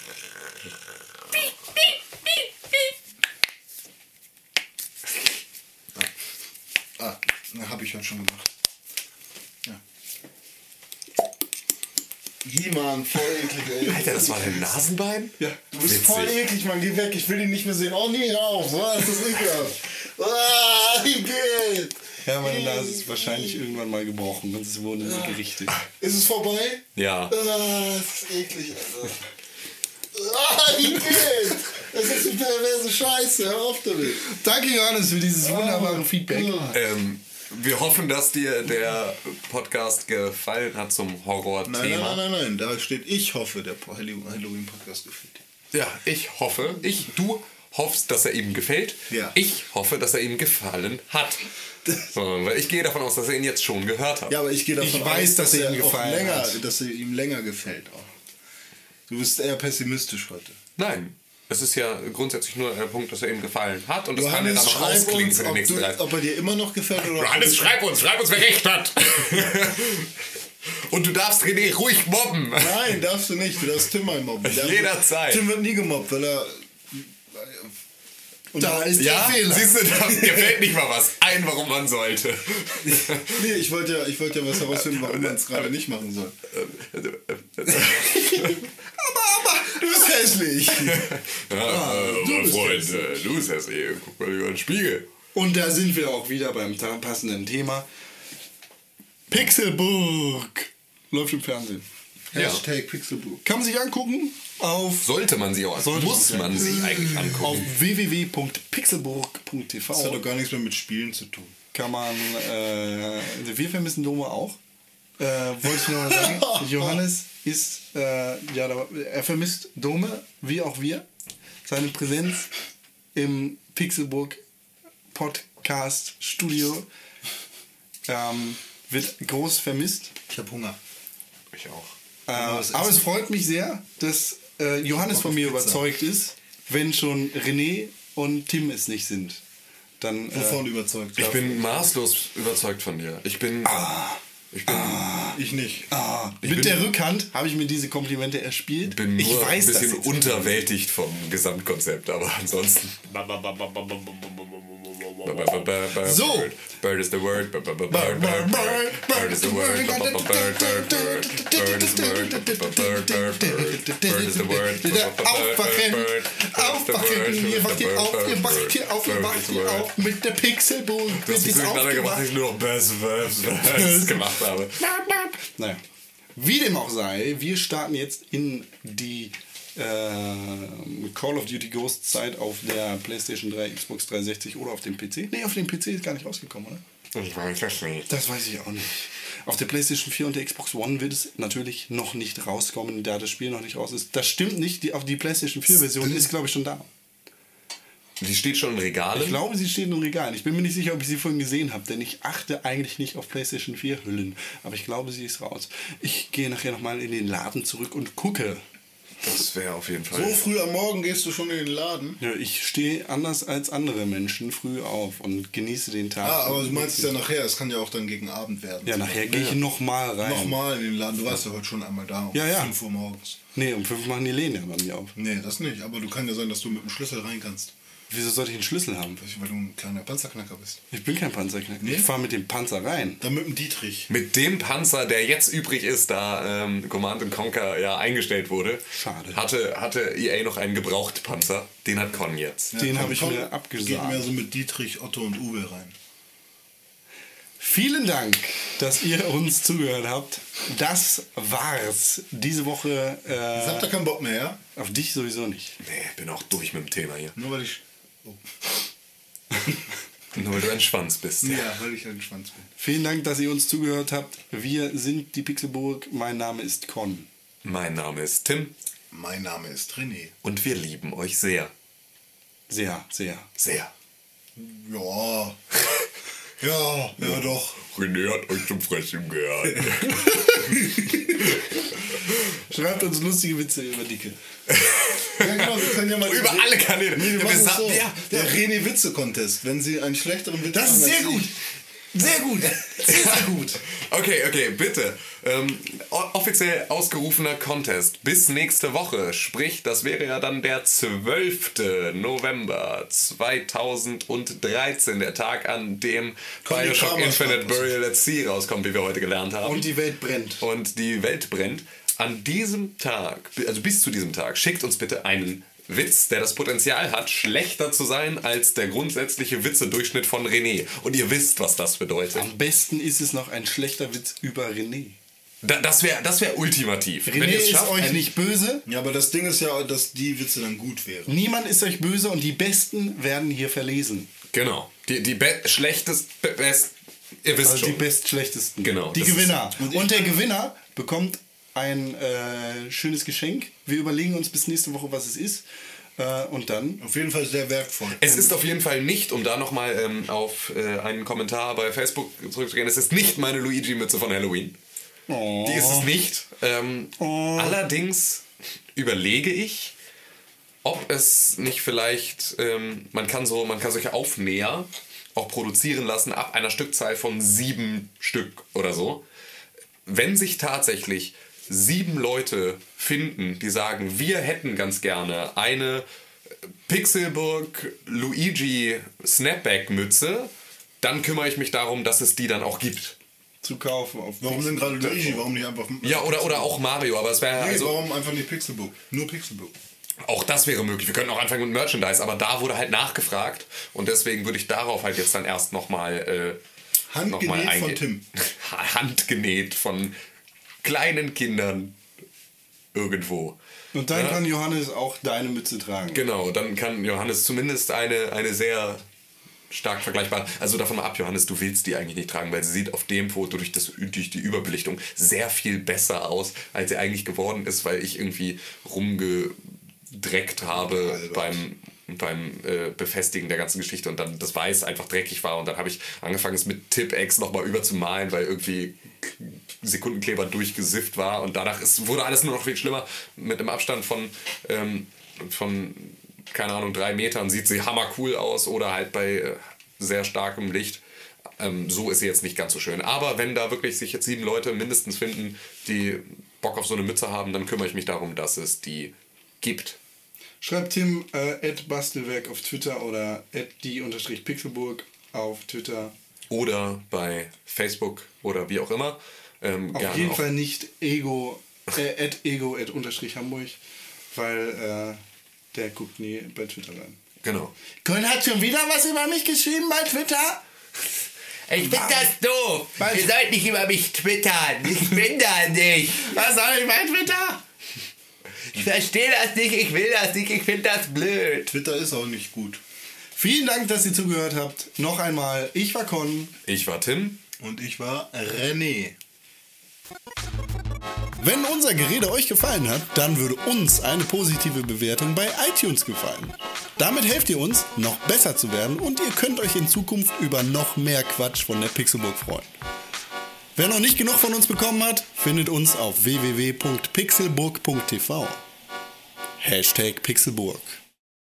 Ah, na, hab ich heute schon gemacht. Ja. He-Man, voll eklig, ey. Alter, das war dein Nasenbein? Ja, Du bist Witzig. voll eklig, Mann. Geh weg, ich will ihn nicht mehr sehen. Oh, nee, hör auf. Was ist das ekelhaft? Ah, wie geht? Ja, meine Nase ist wahrscheinlich irgendwann mal gebrochen und es wurde nicht gerichtet. Ist es vorbei? Ja. Ah, das ist eklig, Alter. Ah, wie geht? Das ist eine perverse Scheiße. Hör auf damit. Danke, Johannes, für dieses wunderbare Feedback. Ähm, wir hoffen, dass dir der Podcast gefallen hat zum Nein, nein, Horror-Thema. nein, nein, nein. Da steht, ich hoffe, der Halloween-Podcast gefällt dir. Ja, ich hoffe, ich, du hoffst, dass er ihm gefällt. Ja. Ich hoffe, dass er ihm gefallen hat. So, weil ich gehe davon aus, dass er ihn jetzt schon gehört hat. Ja, aber ich gehe davon Ich weiß, aus, dass er ihm gefallen länger, hat. dass er ihm länger gefällt auch. Du bist eher pessimistisch heute. Nein. Es ist ja grundsätzlich nur der Punkt, dass er ihm gefallen hat und das kann Johannes, dann noch ausklingen für die ob, nächsten du, 30. ob er dir immer noch gefällt oder Johannes, schreib uns, schreib uns, wer recht hat. <laughs> und du darfst René ruhig mobben. Nein, darfst du nicht. Du darfst Tim mal mobben. Der- Jederzeit. Tim wird nie gemobbt, weil er... Und Da ist Ja, der Fehler. siehst du, da <laughs> gefällt nicht mal was ein, warum man sollte. Nee, ich wollte ja, ich wollte ja was herausfinden, warum man es gerade nicht machen soll. <laughs> <laughs> <laughs> Du bist hässlich. Ja, äh, du mein bist Freund, äh, du bist das eh. Guck mal über den Spiegel. Und da sind wir auch wieder beim passenden Thema. Pixelburg läuft im Fernsehen. Hashtag Pixelbook. Kann man sich angucken auf, Sollte man sie auch, Sollte muss man sich eigentlich auf angucken. Das hat www.pixelburg.tv. doch gar nichts mehr mit Spielen zu tun. Kann man, äh, wir vermissen Dome auch. Äh, wollte ich nur mal sagen, <laughs> Johannes ist, äh, ja, er vermisst Dome, wie auch wir. Seine Präsenz im Pixelburg Podcast Studio ähm, wird groß vermisst. Ich habe Hunger. Ich auch. Äh, aber es freut mich sehr, dass äh, Johannes von mir Pizza. überzeugt ist, wenn schon René und Tim es nicht sind. Dann, äh, Wovon überzeugt? Ich bin maßlos überzeugt von dir. Ich bin. Ich bin, Ich nicht. Ah, Ich mit bin- der Rückhand habe ich mir diese Komplimente erspielt. bin nur ich weiß ein bisschen unterwältigt vom Gesamtkonzept, aber ansonsten. So. Bird, bird is the word. Bird, bird, bird, bird, bird, bird is the word. Bird, bird, bird, bird, bird. Bird is the word. Bird, bird, bird, bird. Bird is the word. Aufwachen! Aufwachen! Ihr wacht hier auf, ihr wacht hier auf, ihr wacht hier auf mit der Pixelburg. Du hast jetzt miteinander gemacht, ich nur noch Bass, Bass gemacht habe. Naja. Wie dem auch sei, wir starten jetzt in die äh, Call of Duty Ghost Zeit auf der PlayStation 3, Xbox 360 oder auf dem PC. Nee, auf dem PC ist gar nicht rausgekommen, oder? Ich weiß das nicht. Das weiß ich auch nicht. Auf der PlayStation 4 und der Xbox One wird es natürlich noch nicht rauskommen, da das Spiel noch nicht raus ist. Das stimmt nicht, die, auf die PlayStation 4 Version ist, glaube ich, schon da. Die steht schon in Regalen. Ich glaube, sie steht im Regal. Ich bin mir nicht sicher, ob ich sie vorhin gesehen habe, denn ich achte eigentlich nicht auf PlayStation 4 Hüllen. Aber ich glaube, sie ist raus. Ich gehe nachher nochmal in den Laden zurück und gucke. Das wäre auf jeden So Fall. früh am Morgen gehst du schon in den Laden. Ja, ich stehe anders als andere Menschen früh auf und genieße den Tag. Ah, aber du meinst ja nachher, es kann ja auch dann gegen Abend werden. Ja, nachher gehe ich nochmal rein. Nochmal in den Laden. Du warst ja heute schon einmal da um Ja, ja. 5 Uhr morgens. Nee, um fünf machen die Läden ja bei mir auf. Nee, das nicht. Aber du kann ja sein, dass du mit dem Schlüssel rein kannst. Wieso sollte ich einen Schlüssel haben? Weil du ein kleiner Panzerknacker bist. Ich bin kein Panzerknacker. Nee? Ich fahre mit dem Panzer rein. Dann mit dem Dietrich. Mit dem Panzer, der jetzt übrig ist, da ähm, Command Conquer ja eingestellt wurde, Schade. hatte, hatte EA noch einen Gebrauchtpanzer. Den hat Con jetzt. Den komm, habe ich mir Geht abgesagt. mehr so mit Dietrich, Otto und Uwe rein. Vielen Dank, dass ihr uns zugehört habt. Das war's. Diese Woche Jetzt habt äh, ihr keinen Bock mehr, ja? auf dich sowieso nicht. Nee, bin auch durch mit dem Thema hier. Nur weil ich. Oh. <laughs> Nur weil du ein Schwanz bist. Ja, weil ich ein Schwanz bin. Vielen Dank, dass ihr uns zugehört habt. Wir sind die Pixelburg. Mein Name ist Con. Mein Name ist Tim Mein Name ist René. und wir lieben euch sehr. Sehr, sehr. Sehr. Ja. <laughs> Ja, ja, doch. René hat euch zum Fressen gehört. <laughs> Schreibt uns lustige Witze über Dicke. <laughs> Ja, genau, wir können ja mal Über alle Kanäle. Nee, wir Ja, wir so. ja, der René Witze Contest. Wenn Sie einen schlechteren Witz Das ist haben sehr gut. Sehr gut. Sehr, gut. <laughs> Okay, okay, bitte. Ähm, offiziell ausgerufener Contest bis nächste Woche. Sprich, das wäre ja dann der 12. November 2013, der Tag, an dem Conny Bioshock Infinite. Burial at Sea rauskommt, wie wir heute gelernt haben. Und die Welt brennt. und die Welt brennt. An diesem Tag, also bis zu diesem Tag, schickt uns bitte einen Witz, der das Potenzial hat, schlechter zu sein als der grundsätzliche Witzedurchschnitt von René. Und ihr wisst, was das bedeutet. Am besten ist es noch ein schlechter Witz über René. Da, das wäre das wär ultimativ. René Wenn ihr es ist schafft, euch ein- nicht böse. Ja, aber das Ding ist ja, dass die Witze dann gut wären. Niemand ist euch böse und die Besten werden hier verlesen. Genau. Die, die be schlechtest, be best, ihr wisst Also schon. die bestschlechtesten. Genau, Die das ist- Gewinner. und Und, der Gewinner bekommt ein äh, schönes Geschenk. Wir überlegen uns bis nächste Woche, was es ist. Äh, und dann. Auf jeden Fall sehr wertvoll. Es ist auf jeden Fall nicht, um da nochmal ähm, auf äh, einen Kommentar bei Facebook zurückzugehen, es ist nicht meine Luigi-Mütze von Halloween. Die ist es nicht. Ähm, Allerdings überlege ich, ob es nicht vielleicht, ähm, man kann so, man kann solche Aufnäher auch produzieren lassen ab einer Stückzahl von sieben Stück oder so. Wenn sich tatsächlich sieben Leute finden, die sagen, wir hätten ganz gerne eine Pixelburg Luigi Snapback Mütze, dann kümmere ich mich darum, dass es die dann auch gibt. Zu kaufen. Auf Warum denn gerade Luigi? Warum nicht einfach. Ja, oder, oder auch Mario, aber es wäre Nee, also warum einfach nicht Pixelbook? Nur Pixelbook. auch das wäre möglich. Wir könnten auch anfangen mit Merchandise, aber da wurde halt nachgefragt und deswegen würde ich darauf halt jetzt dann erst nochmal äh, Handgenäht noch mal von eingehen. Tim. <laughs> Handgenäht von kleinen Kindern irgendwo. Und dann Ja. kann Johannes auch deine Mütze tragen. Genau, dann kann Johannes zumindest eine, eine sehr stark vergleichbare. Also davon mal ab, Johannes, du willst die eigentlich nicht tragen, weil sie sieht auf dem Foto durch, das, durch die Überbelichtung sehr viel besser aus, als sie eigentlich geworden ist, weil ich irgendwie rumgedreckt habe Albert. beim beim äh, Befestigen der ganzen Geschichte und dann das Weiß einfach dreckig war und dann habe ich angefangen es mit Tipp-X nochmal überzumalen, weil irgendwie Sekundenkleber durchgesifft war und danach ist, wurde alles nur noch viel schlimmer. Mit einem Abstand von, ähm, von keine Ahnung, drei Metern sieht sie hammer cool aus oder halt bei äh, sehr starkem Licht. Ähm, so ist sie jetzt nicht ganz so schön. Aber wenn da wirklich sich jetzt sieben Leute mindestens finden, die Bock auf so eine Mütze haben, dann kümmere ich mich darum, dass es die gibt. Schreibt Tim äh, at Bastelwerk auf Twitter oder at die unterstrich Pixelburg auf Twitter. Oder bei Facebook oder wie auch immer. Ähm, Auf gerne jeden auch- Fall nicht ego, äh, at ego, at unterstrich Hamburg, weil äh, der guckt nie bei Twitter rein. Genau. Köln hat schon wieder was über mich geschrieben bei Twitter? Ich finde das doof. Was? Ihr sollt nicht über mich twittern. Ich bin da nicht. Was soll ich bei Twitter? Ich verstehe das nicht. Ich will das nicht. Ich finde das blöd. Twitter ist auch nicht gut. Vielen Dank, dass ihr zugehört habt. Noch einmal, ich war Con. Ich war Tim. Und ich war René. Wenn unser Gerede euch gefallen hat, dann würde uns eine positive Bewertung bei iTunes gefallen. Damit helft ihr uns, noch besser zu werden und ihr könnt euch in Zukunft über noch mehr Quatsch von der Pixelburg freuen. Wer noch nicht genug von uns bekommen hat, findet uns auf www.pixelburg.tv. Hashtag Pixelburg.